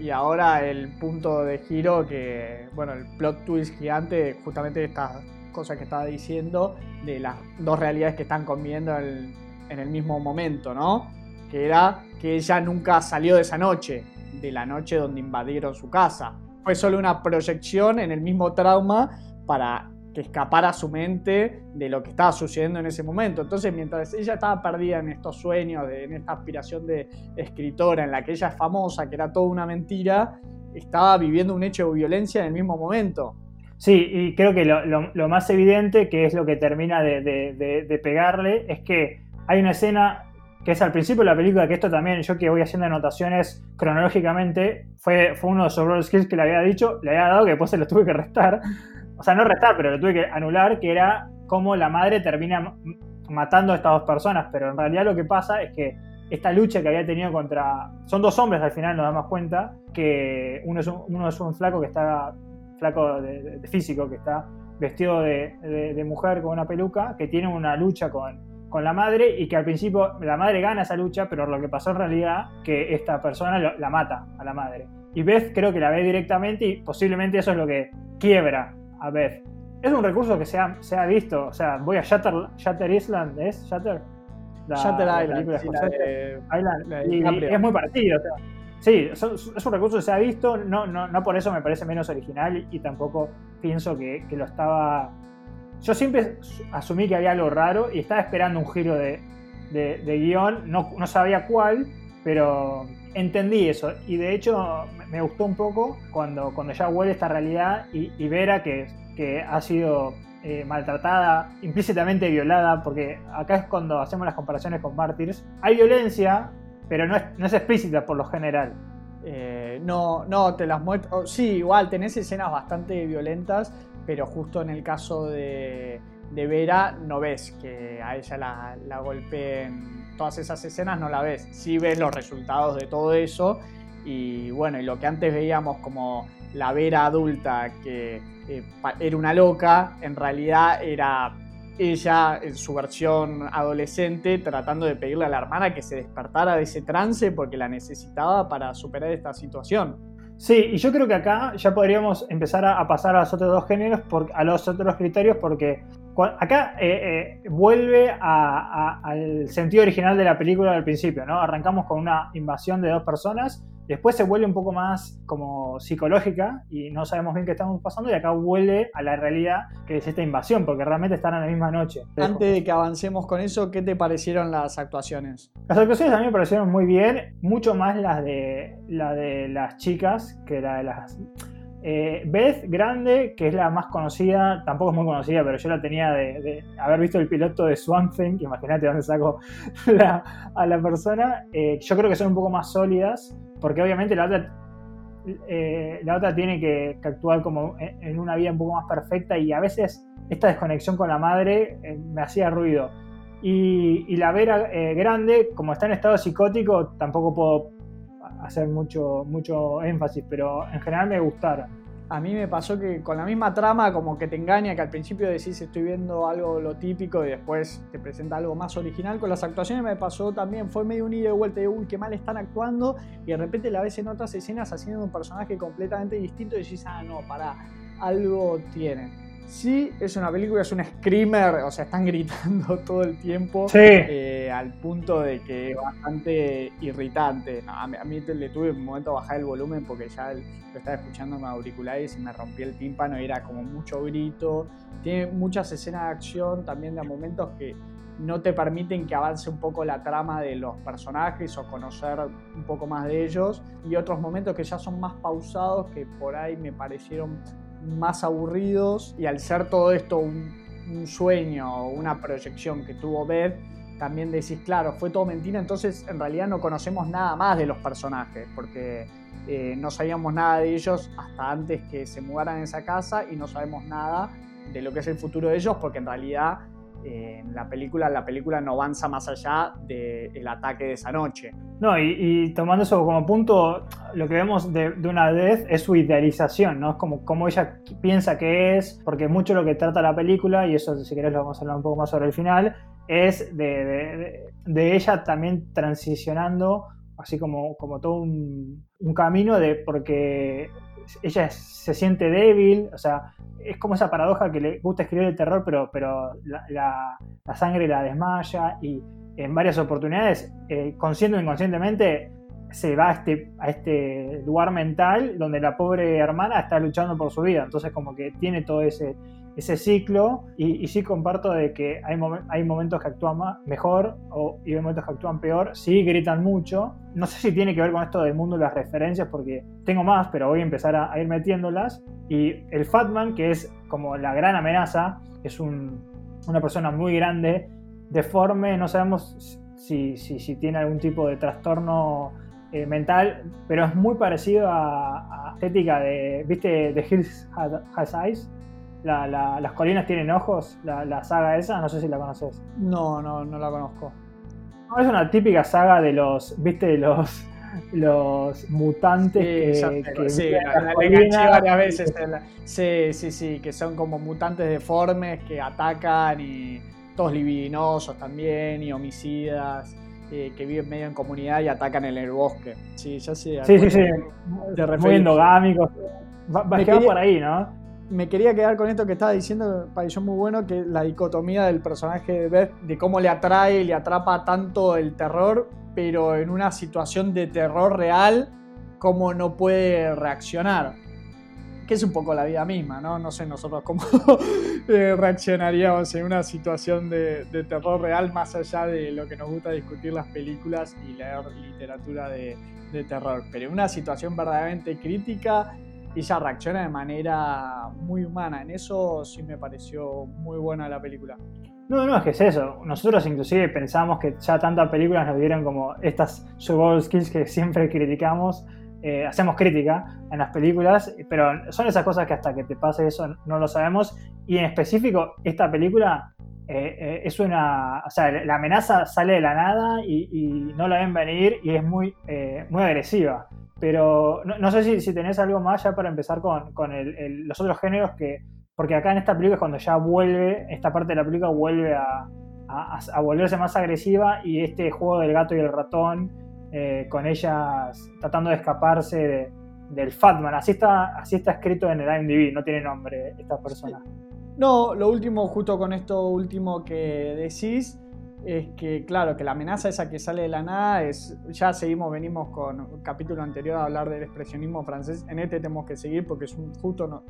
Y ahora el punto de giro que, bueno, el plot twist gigante, justamente estas cosas que estaba diciendo, de las dos realidades que están conviviendo en el mismo momento, ¿no? Que era que ella nunca salió de esa noche, de la noche donde invadieron su casa. Fue solo una proyección en el mismo trauma para que escapara su mente de lo que estaba sucediendo en ese momento. Entonces, mientras ella estaba perdida en estos sueños, en esta aspiración de escritora, en la que ella es famosa, que era toda una mentira, estaba viviendo un hecho de violencia en el mismo momento. Sí, y creo que lo, más evidente, que es lo que termina de, pegarle, es que hay una escena que es al principio de la película, que esto también, yo que voy haciendo anotaciones cronológicamente, fue, fue uno de esos skills que le había dicho, le había dado que después se lo tuve que restar, o sea, no restar, pero lo tuve que anular, que era cómo la madre termina matando a estas dos personas, pero en realidad lo que pasa es que esta lucha que había tenido contra... Son dos hombres al final, nos damos cuenta, que uno es un, uno es un flaco que está, flaco de, físico, que está vestido de, mujer con una peluca, que tiene una lucha con, con la madre y que al principio la madre gana esa lucha, pero lo que pasó en realidad que esta persona la mata a la madre. Y Beth creo que la ve directamente y posiblemente eso es lo que quiebra a ver, es un recurso que se ha, se ha visto. O sea, voy a Shatter, Shatter Island, ¿es? Shatter. Shatter Island. y, es muy parecido. O sea, sí, es un recurso que se ha visto. No, no, no por eso me parece menos original y tampoco pienso que, que, lo estaba. Yo siempre asumí que había algo raro y estaba esperando un giro de, de, de guion. No, no sabía cuál, pero entendí eso y de hecho me gustó un poco cuando, cuando ya huele esta realidad y, Vera que, que ha sido eh, maltratada, implícitamente violada, porque acá es cuando hacemos las comparaciones con Martyrs, hay violencia, pero no es, no es explícita por lo general. Eh, no, no, te las muestro. Sí, igual tenés escenas bastante violentas, pero justo en el caso de, de Vera no ves que a ella la, la golpeen todas esas escenas no la ves. Sí ves los resultados de todo eso y bueno, y lo que antes veíamos como la Vera adulta que eh, era una loca, en realidad era ella en su versión adolescente tratando de pedirle a la hermana que se despertara de ese trance porque la necesitaba para superar esta situación. Sí, y yo creo que acá ya podríamos empezar a, pasar a los otros dos géneros, a los otros criterios, porque acá eh, eh, vuelve al sentido original de la película al principio, ¿no? Arrancamos con una invasión de dos personas, después se vuelve un poco más como psicológica y no sabemos bien qué estamos pasando y acá vuelve a la realidad que es esta invasión, porque realmente están en la misma noche. Antes de que avancemos con eso, ¿qué te parecieron las actuaciones? Las actuaciones a mí me parecieron muy bien, mucho más las de, la de las chicas que la de las eh, Beth Grande, que es la más conocida, tampoco es muy conocida, pero yo la tenía de, haber visto el piloto de Swamp Thing, imagínate dónde saco a la persona. Eh, yo creo que son un poco más sólidas, porque obviamente la otra, eh, la otra tiene que, actuar como en, una vida un poco más perfecta y a veces esta desconexión con la madre me hacía ruido. Y, y la Vera Grande, como está en estado psicótico, tampoco puedo hacer mucho, mucho énfasis, pero en general me gustaron. A mí me pasó que con la misma trama como que te engaña, que al principio decís estoy viendo algo lo típico y después te presenta algo más original. Con las actuaciones me pasó también, fue medio un ida de vuelta de uy, qué mal están actuando y de repente la ves en otras escenas haciendo un personaje completamente distinto y decís, ah, no, para, algo tienen. Sí, es una película, es un screamer, o sea, están gritando todo el tiempo eh, al punto de que es bastante irritante. a, mí, le tuve un momento a bajar el volumen porque ya lo estaba escuchando en auriculares y me rompí el tímpano y era como mucho grito. Tiene muchas escenas de acción también de momentos que no te permiten que avance un poco la trama de los personajes o conocer un poco más de ellos y otros momentos que ya son más pausados que por ahí me parecieron más aburridos y al ser todo esto un, sueño o una proyección que tuvo Beth, también decís, claro, fue todo mentira, entonces en realidad no conocemos nada más de los personajes, porque eh, no sabíamos nada de ellos hasta antes que se mudaran a esa casa y no sabemos nada de lo que es el futuro de ellos, porque en realidad en la película, la película no avanza más allá del ataque de esa noche. No, y, tomando eso como punto, lo que vemos de, una Death es su idealización, ¿no? Es como, como ella piensa que es, porque mucho lo que trata la película, y eso si querés lo vamos a hablar un poco más sobre el final, es de, ella también transicionando, así como, como todo un, un camino de, porque ella se siente débil, o sea, es como esa paradoja que le gusta escribir el terror, pero, pero la, sangre la desmaya y en varias oportunidades, eh, consciente o inconscientemente, se va este, a este lugar mental donde la pobre hermana está luchando por su vida. Entonces como que tiene todo ese, ese ciclo y, sí comparto de que hay, hay momentos que actúan mejor o, y hay momentos que actúan peor, sí gritan mucho. No sé si tiene que ver con esto del mundo de las referencias porque tengo más, pero voy a empezar a, ir metiéndolas. Y el Fatman, que es como la gran amenaza, es una persona muy grande, deforme, no sabemos si, si, tiene algún tipo de trastorno eh, mental, pero es muy parecido a, a estética de, ¿viste? The Hills Has Eyes las colinas tienen ojos, la, saga esa, no sé si la conoces. No, no, no la conozco. es una típica saga de los, viste, los, los mutantes sí, que, sí, la, varias veces. sí, sí, sí, que son como mutantes deformes que atacan y todos libidinosos también y homicidas. Eh, que viven medio en comunidad y atacan en el bosque. Sí, ya sé. Sí, sí, sí. Muy endogámicos. Va, va por ahí, ¿no? Me quería quedar con esto que estaba diciendo, me pareció muy bueno, que la dicotomía del personaje de Beth, de cómo le atrae le atrapa tanto el terror, pero en una situación de terror real, cómo no puede reaccionar. Que es un poco la vida misma, ¿no? No sé nosotros cómo eh, reaccionaríamos en una situación de, terror real, más allá de lo que nos gusta discutir las películas y leer literatura de, de terror. Pero en una situación verdaderamente crítica, ella reacciona de manera muy humana. En eso sí me pareció muy buena la película. No, no, es que es eso. Nosotros inclusive pensamos que ya tantas películas nos dieron como estas survival skills que siempre criticamos. Eh, hacemos crítica en las películas, pero son esas cosas que hasta que te pase eso no lo sabemos. Y en específico, esta película eh, eh, es una. O sea, la amenaza sale de la nada y, no la ven venir y es muy, muy agresiva. Pero no, sé si, si, tenés algo más ya para empezar con, con el, los otros géneros que. Porque acá en esta película es cuando ya vuelve, esta parte de la película vuelve a, a, volverse más agresiva y este juego del gato y el ratón, eh, con ellas tratando de escaparse del Fatman. Así está, así está escrito en el IMDb, no tiene nombre esta persona. No, lo último, justo con esto último que decís, es que, claro, que la amenaza esa que sale de la nada es. Ya seguimos, venimos con un capítulo anterior a hablar del expresionismo francés. En este tenemos que seguir porque es un, justo no,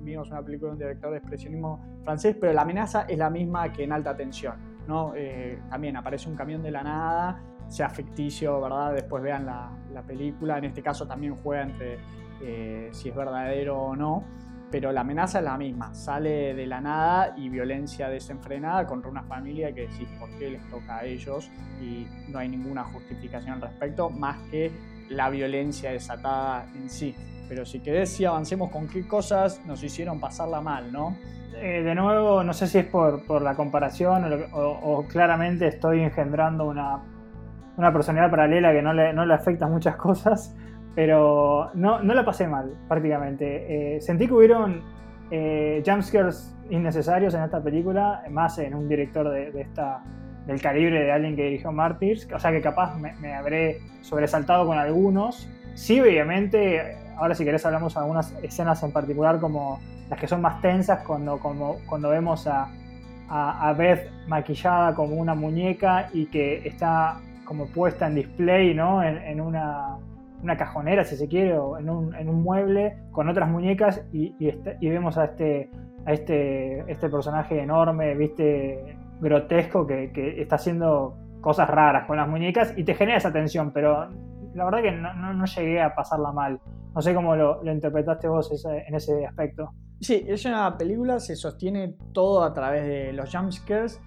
vimos una película de un director de expresionismo francés, pero la amenaza es la misma que en alta tensión. ¿no? Eh, también aparece un camión de la nada, sea ficticio, ¿verdad? Después vean la, la película. En este caso también juega entre eh, si es verdadero o no pero la amenaza es la misma, sale de la nada y violencia desenfrenada contra una familia que decís por qué les toca a ellos y no hay ninguna justificación al respecto más que la violencia desatada en sí. Pero si querés, si avancemos con qué cosas nos hicieron pasarla mal, ¿no? Eh, de nuevo, no sé si es por, por la comparación o, claramente estoy engendrando una, una personalidad paralela que no le, no le afecta muchas cosas, pero no, no la pasé mal, prácticamente. Eh, sentí que hubieron eh, jumpscares innecesarios en esta película, más en un director de, esta, del calibre de alguien que dirigió Martyrs, o sea que capaz me, habré sobresaltado con algunos. Sí, obviamente, ahora si querés hablamos de algunas escenas en particular como las que son más tensas, cuando, cuando vemos a, a, Beth maquillada como una muñeca y que está como puesta en display, ¿no? en una una cajonera, si se quiere, o en un, en un mueble con otras muñecas y, este, y, vemos a este, a este, este personaje enorme, viste, grotesco, que, que, está haciendo cosas raras con las muñecas y te genera esa tensión, pero la verdad que no, no, llegué a pasarla mal. No sé cómo lo, lo interpretaste vos en ese aspecto. Sí, es una película, se sostiene todo a través de los jumpscares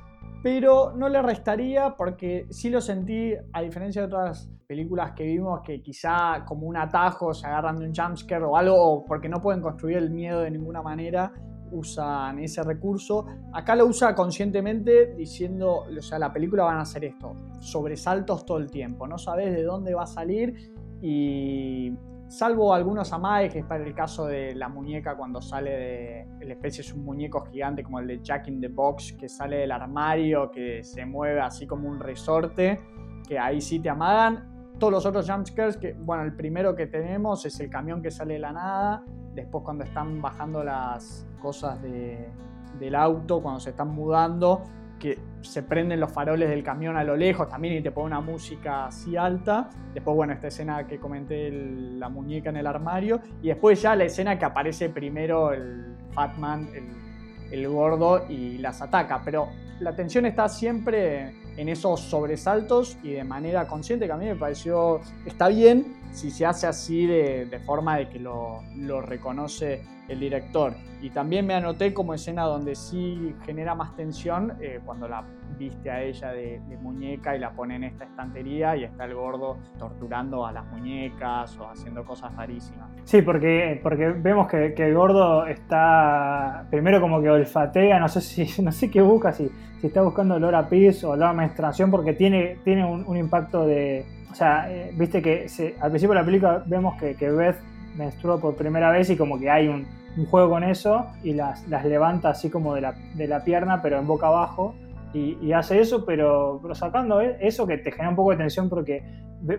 pero no le restaría porque sí lo sentí, a diferencia de otras películas que vimos, que quizá como un atajo se agarran de un jumpscare o algo, porque no pueden construir el miedo de ninguna manera, usan ese recurso. Acá lo usa conscientemente diciendo, o sea, la película van a hacer esto, sobresaltos todo el tiempo, no sabes de dónde va a salir y Salvo algunos amagues, que es para el caso de la muñeca cuando sale de. La especie es un muñeco gigante como el de Jack in the Box, que sale del armario, que se mueve así como un resorte, que ahí sí te amagan. Todos los otros jumpscares, que bueno, el primero que tenemos es el camión que sale de la nada. Después, cuando están bajando las cosas del auto, cuando se están mudando, que se prenden los faroles del camión a lo lejos también y te pone una música así alta. Después, bueno, esta escena que comenté, la muñeca en el armario. Y después ya la escena que aparece primero el Fatman, el, el gordo, y las ataca. Pero la tensión está siempre en esos sobresaltos y de manera consciente que a mí me pareció está bien si se hace así de, forma de que lo, lo, reconoce el director. Y también me anoté como escena donde sí genera más tensión eh, cuando la viste a ella de, muñeca y la pone en esta estantería y está el gordo torturando a las muñecas o haciendo cosas rarísimas. Sí, porque, porque vemos que, que el gordo está primero como que olfatea, no sé si no sé qué busca, si, si está buscando olor a pis o olor a menstruación, porque tiene, tiene un impacto de o sea, eh, viste que al principio de la película vemos que, que, Beth menstrua por primera vez y como que hay un, juego con eso y las, las, levanta así como de la, de la pierna pero en boca abajo y, hace eso pero, pero, sacando e, eso que te genera un poco de tensión porque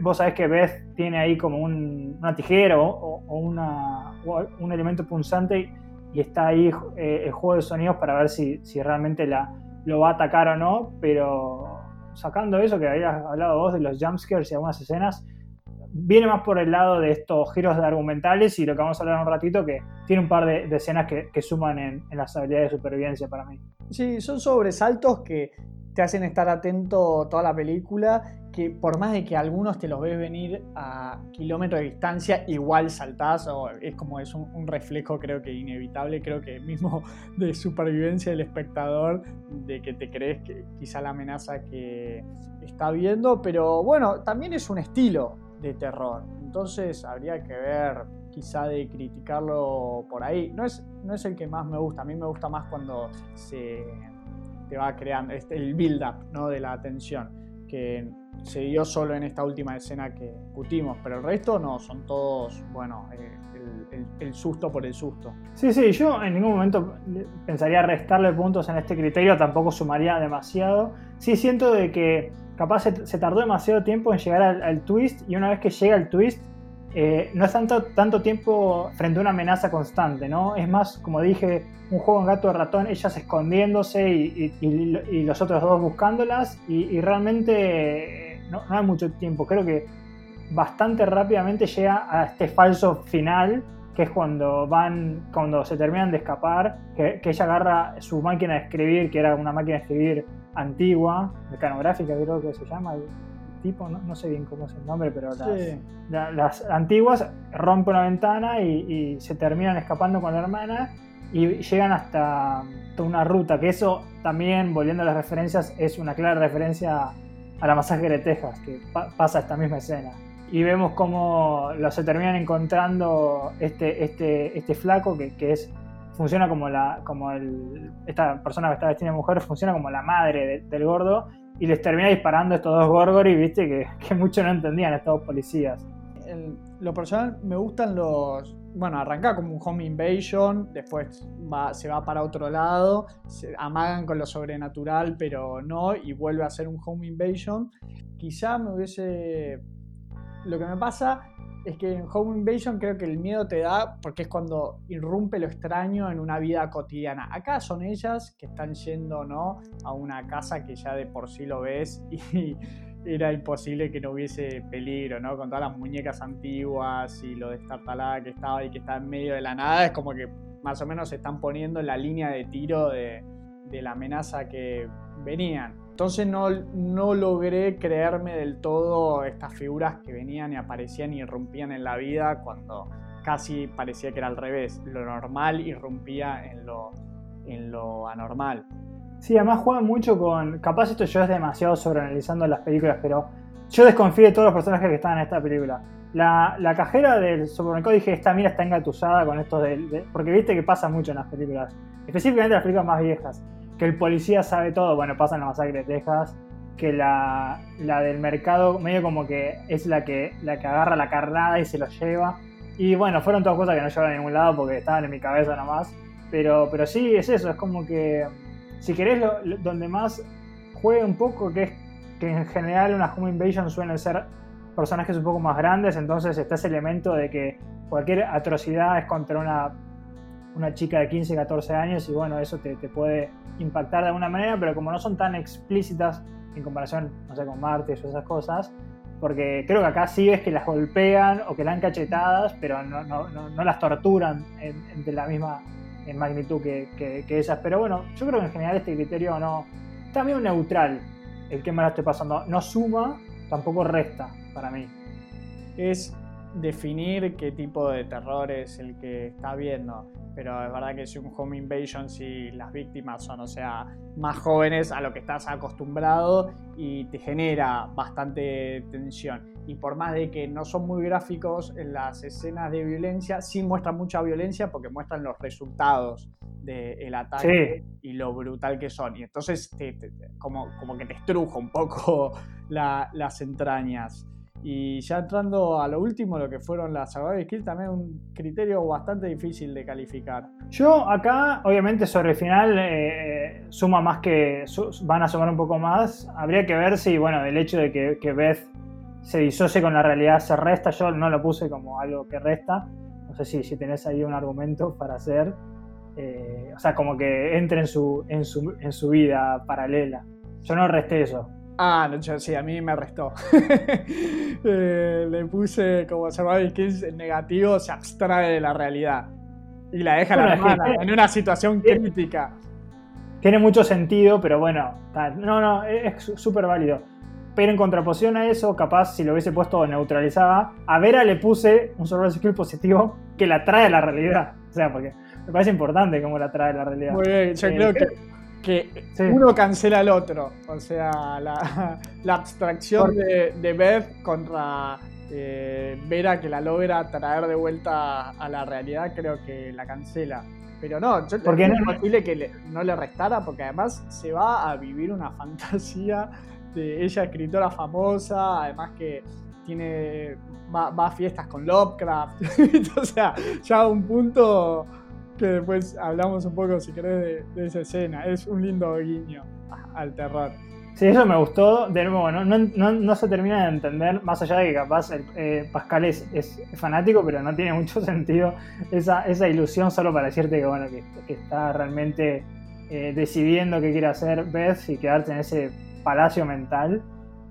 vos sabés que Beth tiene ahí como una tijera o, una, un elemento punzante y, está ahí eh, el juego de sonidos para ver si, si realmente la, lo va a atacar o no, pero sacando eso que habías hablado vos de los jumpscares y algunas escenas, viene más por el lado de estos giros de argumentales y lo que vamos a hablar un ratito, que tiene un par de, escenas que, suman en, en, las habilidades de supervivencia para mí. Sí, son sobresaltos que te hacen estar atento toda la película, que por más de que algunos te los ves venir a kilómetros de distancia, igual saltás, o es como es un, reflejo creo que inevitable, creo que mismo de supervivencia del espectador, de que te crees que quizá la amenaza que está viendo, pero bueno, también es un estilo de terror, entonces habría que ver quizá de criticarlo por ahí. No es, no es el que más me gusta, a mí me gusta más cuando se va creando, este, el build-up ¿no? de la atención, que se dio solo en esta última escena que discutimos, pero el resto no, son todos, bueno, eh, el, susto por el susto. Sí, sí, yo en ningún momento pensaría restarle puntos en este criterio, tampoco sumaría demasiado. Sí siento de que capaz se, tardó demasiado tiempo en llegar al, twist y una vez que llega el twist eh, no es tanto, tanto tiempo frente a una amenaza constante, ¿no? Es más, como dije, un juego en gato de ratón, ellas escondiéndose y, los otros dos buscándolas y, realmente eh, no, hay mucho tiempo. Creo que bastante rápidamente llega a este falso final que es cuando van, cuando se terminan de escapar, que, ella agarra su máquina de escribir, que era una máquina de escribir antigua, mecanográfica creo que se llama, tipo, no, sé bien cómo es el nombre, pero las, antiguas rompen una ventana y, se terminan escapando con la hermana y llegan hasta una ruta, que eso también, volviendo a las referencias, es una clara referencia a la masacre de Texas, que pasa esta misma escena. Y vemos cómo lo, se terminan encontrando este, este, este flaco que, que es funciona como la como el, esta persona que está vestida de mujer funciona como la madre del gordo y les termina disparando estos dos Gorgori, viste, que, que mucho no entendían estos dos policías. lo personal me gustan los. Bueno, arranca como un home invasion, después se va para otro lado, se amagan con lo sobrenatural, pero no, y vuelve a ser un home invasion. Quizá me hubiese. Lo que me pasa es que en Home Invasion creo que el miedo te da porque es cuando irrumpe lo extraño en una vida cotidiana. Acá son ellas que están yendo ¿no? a una casa que ya de por sí lo ves y era imposible que no hubiese peligro, ¿no? Con todas las muñecas antiguas y lo destartalada que estaba y que está en medio de la nada, es como que más o menos se están poniendo en la línea de tiro de, de la amenaza que venían. Entonces no, no logré creerme del todo estas figuras que venían y aparecían y irrumpían en la vida cuando casi parecía que era al revés. Lo normal irrumpía en lo, en lo anormal. Sí, además juegan mucho con. Capaz esto yo es demasiado sobreanalizando las películas, pero yo desconfío de todos los personajes que están en esta película. La, la cajera del supermercado dije, esta mira está engatusada con esto de, Porque viste que pasa mucho en las películas, específicamente en las películas más viejas que el policía sabe todo, bueno, pasa en la masacre de Texas, que la, la, del mercado medio como que es la que, la que agarra la carnada y se lo lleva. Y bueno, fueron todas cosas que no llevan a ningún lado porque estaban en mi cabeza nomás. Pero, pero sí, es eso, es como que si querés donde más juegue un poco, que es que en general unas home invasion suelen ser personajes un poco más grandes, entonces está ese elemento de que cualquier atrocidad es contra una una chica de 15, 14 años y bueno, eso te, te, puede impactar de alguna manera, pero como no son tan explícitas en comparación, no sé, con Martes o esas cosas, porque creo que acá sí ves que las golpean o que las cachetadas, pero no, no, no, las torturan en, de la misma magnitud que, que, esas. Pero bueno, yo creo que en general este criterio no. Está medio neutral el que me la estoy pasando. No suma, tampoco resta para mí. Es definir qué tipo de terror es el que está viendo. Pero es verdad que si un home invasion, si las víctimas son, o sea, más jóvenes a lo que estás acostumbrado y te genera bastante tensión. Y por más de que no son muy gráficos en las escenas de violencia, sí muestran mucha violencia porque muestran los resultados del ataque y lo brutal que son. Y entonces como, como que te estruja un poco las entrañas. Y ya entrando a lo último, lo que fueron las survival skills, también un criterio bastante difícil de calificar. Yo acá, obviamente, sobre el final eh, suma más que. van a sumar un poco más. Habría que ver si, bueno, el hecho de que, que Beth se disocie con la realidad se resta. Yo no lo puse como algo que resta. No sé si, si tenés ahí un argumento para hacer. Eh, o sea, como que entre en su, en su, en su vida paralela. Yo no resté eso. Ah, no, sí, a mí me restó. Eh, le puse como survival skills negativo, se abstrae de la realidad. Y la deja la hermana en una situación crítica. Tiene mucho sentido, pero bueno, no, no, es súper válido. Pero en contraposición a eso, capaz si lo hubiese puesto neutralizada, a Vera le puse un survival skill positivo que la trae a la realidad. O sea, porque me parece importante cómo la trae a la realidad. Muy bien, yo eh, creo que que uno cancela al otro. O sea, la, abstracción de, de, Beth contra eh, Vera que la logra traer de vuelta a la realidad, creo que la cancela. Pero no, yo porque no es posible que no le restara, porque además se va a vivir una fantasía de ella, escritora famosa, además que tiene va, va a fiestas con Lovecraft. o sea, ya a un punto después hablamos un poco, si querés, de, esa escena. Es un lindo guiño al terror. Sí, eso me gustó. De nuevo, no, se termina de entender, más allá de que capaz eh, Pascal es, fanático, pero no tiene mucho sentido esa, esa ilusión solo para decirte que, está realmente eh, decidiendo qué quiere hacer Beth y quedarte en ese palacio mental.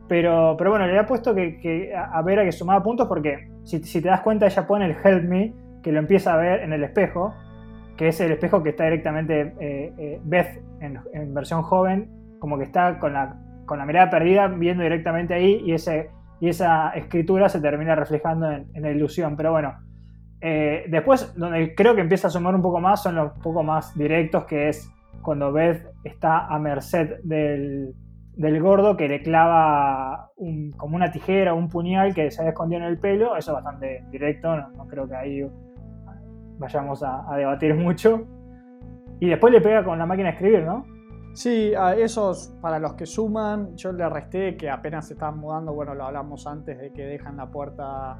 Pero, pero bueno, le había puesto que, que a Vera que sumaba puntos porque si, si te das cuenta ella pone el Help Me, que lo empieza a ver en el espejo, que es el espejo que está directamente eh, eh, Beth en, versión joven, como que está con la, con la mirada perdida viendo directamente ahí y, ese, y esa escritura se termina reflejando en, la ilusión. Pero bueno, eh, después donde creo que empieza a sumar un poco más son los poco más directos, que es cuando Beth está a merced del, del gordo que le clava como una tijera o un puñal que se había escondido en el pelo, eso es bastante directo, no creo que ahí vayamos a, debatir mucho. Y después le pega con la máquina de escribir, ¿no? Sí, a esos, para los que suman, yo le resté que apenas se están mudando, bueno, lo hablamos antes de que dejan la puerta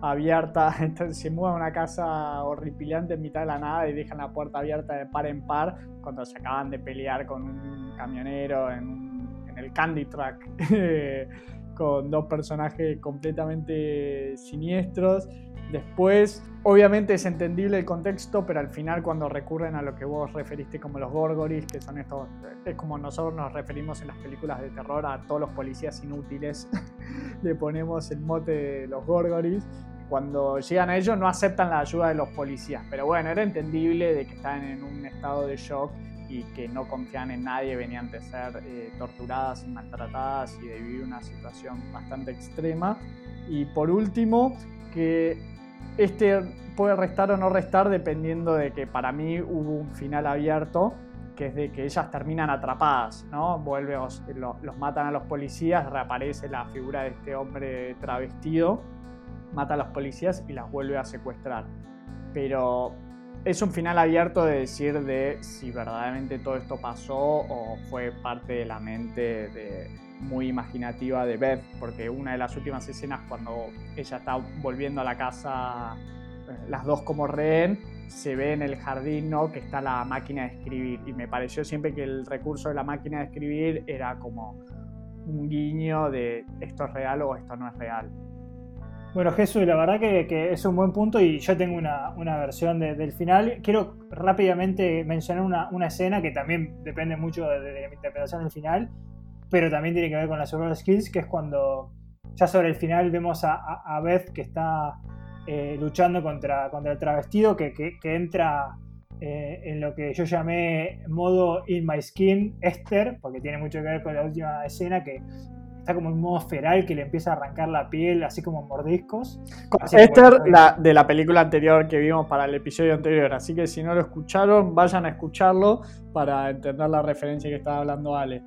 abierta, entonces se muda a una casa horripilante en mitad de la nada y dejan la puerta abierta de par en par cuando se acaban de pelear con un camionero en, en el Candy Truck con dos personajes completamente siniestros Después, obviamente es entendible el contexto, pero al final cuando recurren a lo que vos referiste como los gorgoris, que son estos, es como nosotros nos referimos en las películas de terror a todos los policías inútiles, le ponemos el mote de los gorgoris. Cuando llegan a ellos no aceptan la ayuda de los policías, pero bueno, era entendible de que están en un estado de shock y que no confían en nadie, venían de ser eh, torturadas y maltratadas y de vivir una situación bastante extrema. Y por último, que este puede restar o no restar dependiendo de que para mí hubo un final abierto, que es de que ellas terminan atrapadas, ¿no? Vuelve, los, matan a los policías, reaparece la figura de este hombre travestido, mata a los policías y las vuelve a secuestrar. Pero es un final abierto de decir de si verdaderamente todo esto pasó o fue parte de la mente de, muy imaginativa de Beth, porque una de las últimas escenas cuando ella está volviendo a la casa, eh, las dos como rehén, se ve en el jardín ¿no? que está la máquina de escribir y me pareció siempre que el recurso de la máquina de escribir era como un guiño de esto es real o esto no es real. Bueno, Jesús, la verdad que, es un buen punto y yo tengo una, versión del final. Quiero rápidamente mencionar una, escena que también depende mucho de, de, la interpretación del final, pero también tiene que ver con las survival skills, que es cuando ya sobre el final vemos a, Beth que está eh, luchando contra, contra el travestido, que, entra eh, en lo que yo llamé modo In My Skin Esther, porque tiene mucho que ver con la última escena, que está como en modo feral que le empieza a arrancar la piel, así como mordiscos. Esther, la, de la película anterior que vimos para el episodio anterior, así que si no lo escucharon, vayan a escucharlo para entender la referencia que estaba hablando Ale.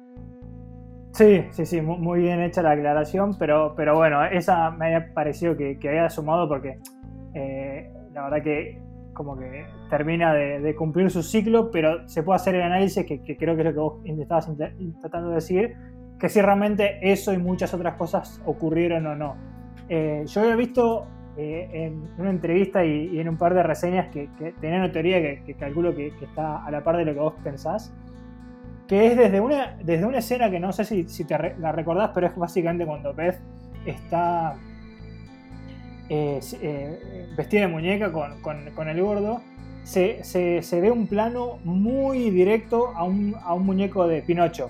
Sí, sí, sí, muy bien hecha la aclaración, pero, pero bueno, esa me había parecido que, que había sumado porque eh, la verdad que como que termina de, cumplir su ciclo, pero se puede hacer el análisis que, que creo que es lo que vos estabas tratando de decir, que si realmente eso y muchas otras cosas ocurrieron o no. Eh, yo había visto eh, en una entrevista y, en un par de reseñas que, tenían una teoría que, calculo que, está a la par de lo que vos pensás, que es desde una, desde una escena que no sé si, si te la recordás, pero es básicamente cuando Beth está eh, vestida de muñeca con, con, el gordo, se, se, se, ve un plano muy directo a un, a un muñeco de Pinocho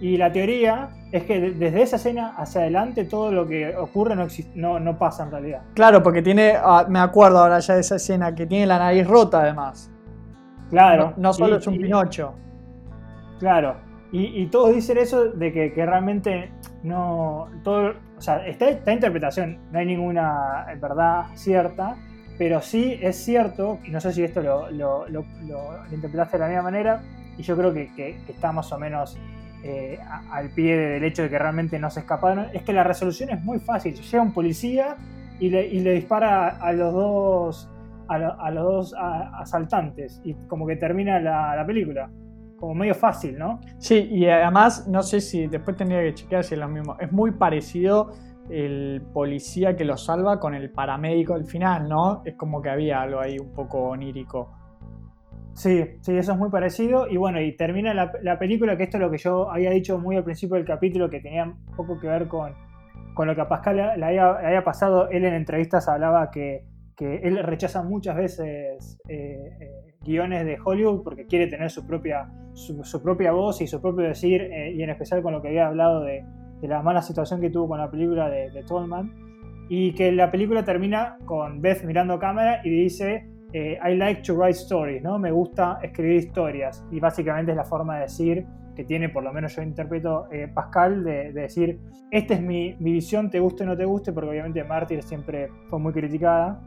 y la teoría es que desde esa escena hacia adelante todo lo que ocurre no, no, no pasa en realidad. Claro, porque tiene, ah, me acuerdo ahora ya de esa escena, que tiene la nariz rota además. Claro. No, solo es un Pinocho. Claro. Y, todos dicen eso de que, realmente no. Todo, o sea, está esta interpretación, no hay ninguna verdad cierta, pero sí es cierto, y no sé si esto lo, lo, lo, interpretaste de la misma manera, y yo creo que, que está más o menos eh, al pie del hecho de que realmente no se escaparon, es que la resolución es muy fácil. Llega un policía y le, dispara a los dos, a, los dos asaltantes y como que termina la, película. Como medio fácil, ¿no? Sí, y además, no sé si después tendría que chequear si es lo mismo. Es muy parecido el policía que lo salva con el paramédico al final, ¿no? Es como que había algo ahí un poco onírico. Sí, sí, eso es muy parecido. Y bueno, y termina la, película, que esto es lo que yo había dicho muy al principio del capítulo, que tenía un poco que ver con, lo que a Pascal le había, pasado. Él en entrevistas hablaba que, él rechaza muchas veces eh, eh, guiones de Hollywood porque quiere tener su propia, su, propia voz y su propio decir, eh, y en especial con lo que había hablado de, la mala situación que tuvo con la película de, de Tolman. Y que la película termina con Beth mirando cámara y dice eh, I like to write stories, ¿no? Me gusta escribir historias. Y básicamente es la forma de decir que tiene, por lo menos yo interpreto eh, Pascal, de, decir, esta es mi, visión, te guste o no te guste, porque obviamente Mártir siempre fue muy criticada.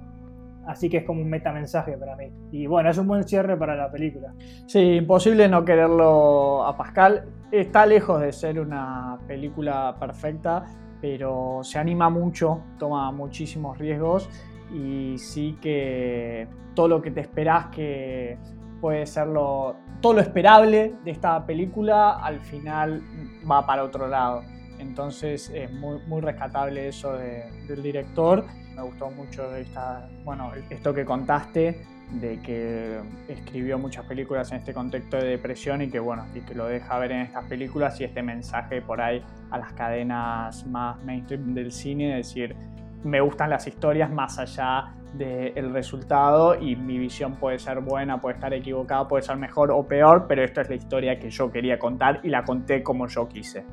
Así que es como un metamensaje para mí. Y bueno, es un buen cierre para la película. Sí, imposible no quererlo a Pascal. Está lejos de ser una película perfecta, pero se anima mucho, toma muchísimos riesgos y sí que todo lo que te esperás que puede ser lo, todo lo esperable de esta película al final va para otro lado. Entonces es muy, muy rescatable eso del director. Me gustó mucho esta, bueno, esto que contaste de que escribió muchas películas en este contexto de depresión y que bueno, y que lo deja ver en estas películas y este mensaje por ahí a las cadenas más mainstream del cine, decir, me gustan las historias más allá del resultado y mi visión puede ser buena, puede estar equivocada, puede ser mejor o peor, pero esta es la historia que yo quería contar y la conté como yo quise.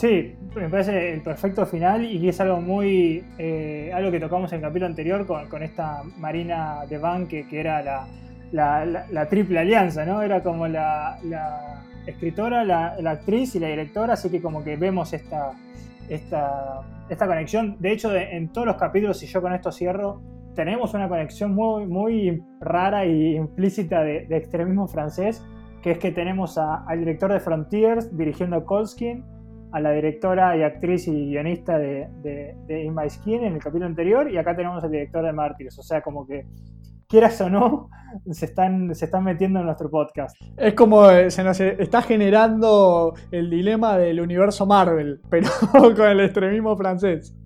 Sí, me parece el perfecto final y es algo muy. Eh, algo que tocamos en el capítulo anterior con, esta Marina de Van, que, era la, triple alianza, ¿no? Era como la, escritora, la, actriz y la directora, así que como que vemos esta, esta, esta conexión. De hecho, en todos los capítulos, y yo con esto cierro, tenemos una conexión muy, muy rara e implícita de, extremismo francés, que es que tenemos al director de Frontiers dirigiendo Colskin, a la directora y actriz y guionista de, de, In My Skin en el capítulo anterior, y acá tenemos al director de Mártires. O sea, como que quieras o no, se están, se están metiendo en nuestro podcast. Es como eh, se nos está generando el dilema del universo Marvel, pero con el extremismo francés.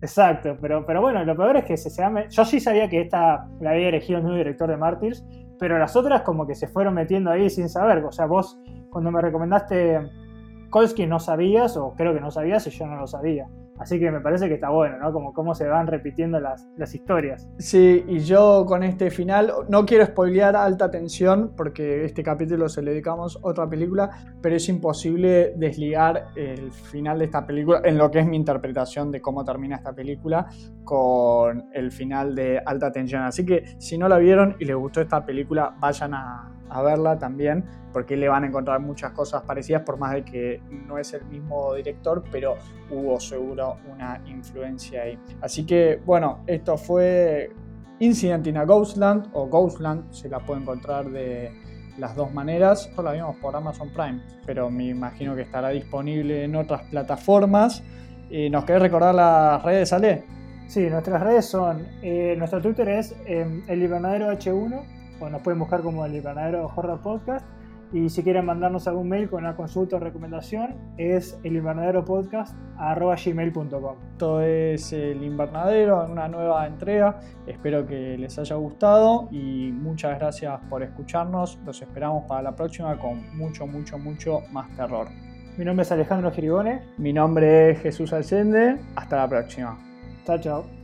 Exacto, pero, pero bueno, lo peor es que se, se Yo sí sabía que esta la había elegido el nuevo director de Martyrs, pero las otras como que se fueron metiendo ahí sin saber. O sea, vos cuando me recomendaste Kolsky no sabías, o creo que no sabías, y yo no lo sabía. Así que me parece que está bueno, ¿no? Como cómo se van repitiendo las, las historias. Sí, y yo con este final, no quiero spoilear alta tensión, porque este capítulo se le dedicamos a otra película, pero es imposible desligar el final de esta película, en lo que es mi interpretación de cómo termina esta película, con el final de alta tensión. Así que si no la vieron y les gustó esta película, vayan a, a verla también, porque le van a encontrar muchas cosas parecidas, por más de que no es el mismo director, pero hubo seguro una influencia ahí. Así que bueno, esto fue Incident in a Ghostland o Ghostland, se la puede encontrar de las dos maneras. Esto la vimos por Amazon Prime, pero me imagino que estará disponible en otras plataformas. Eh, ¿Nos querés recordar las redes, Ale? Sí, nuestras redes son, eh, nuestro Twitter es eh, el invernadero H1, o nos pueden buscar como el invernadero Horror Podcast. Y si quieren mandarnos algún mail con una consulta o recomendación, es el gmail.com. Esto es el invernadero en una nueva entrega. Espero que les haya gustado y muchas gracias por escucharnos. Los esperamos para la próxima con mucho, mucho, mucho más terror. Mi nombre es Alejandro Girigone. Mi nombre es Jesús Allende. Hasta la próxima. Chao, chao.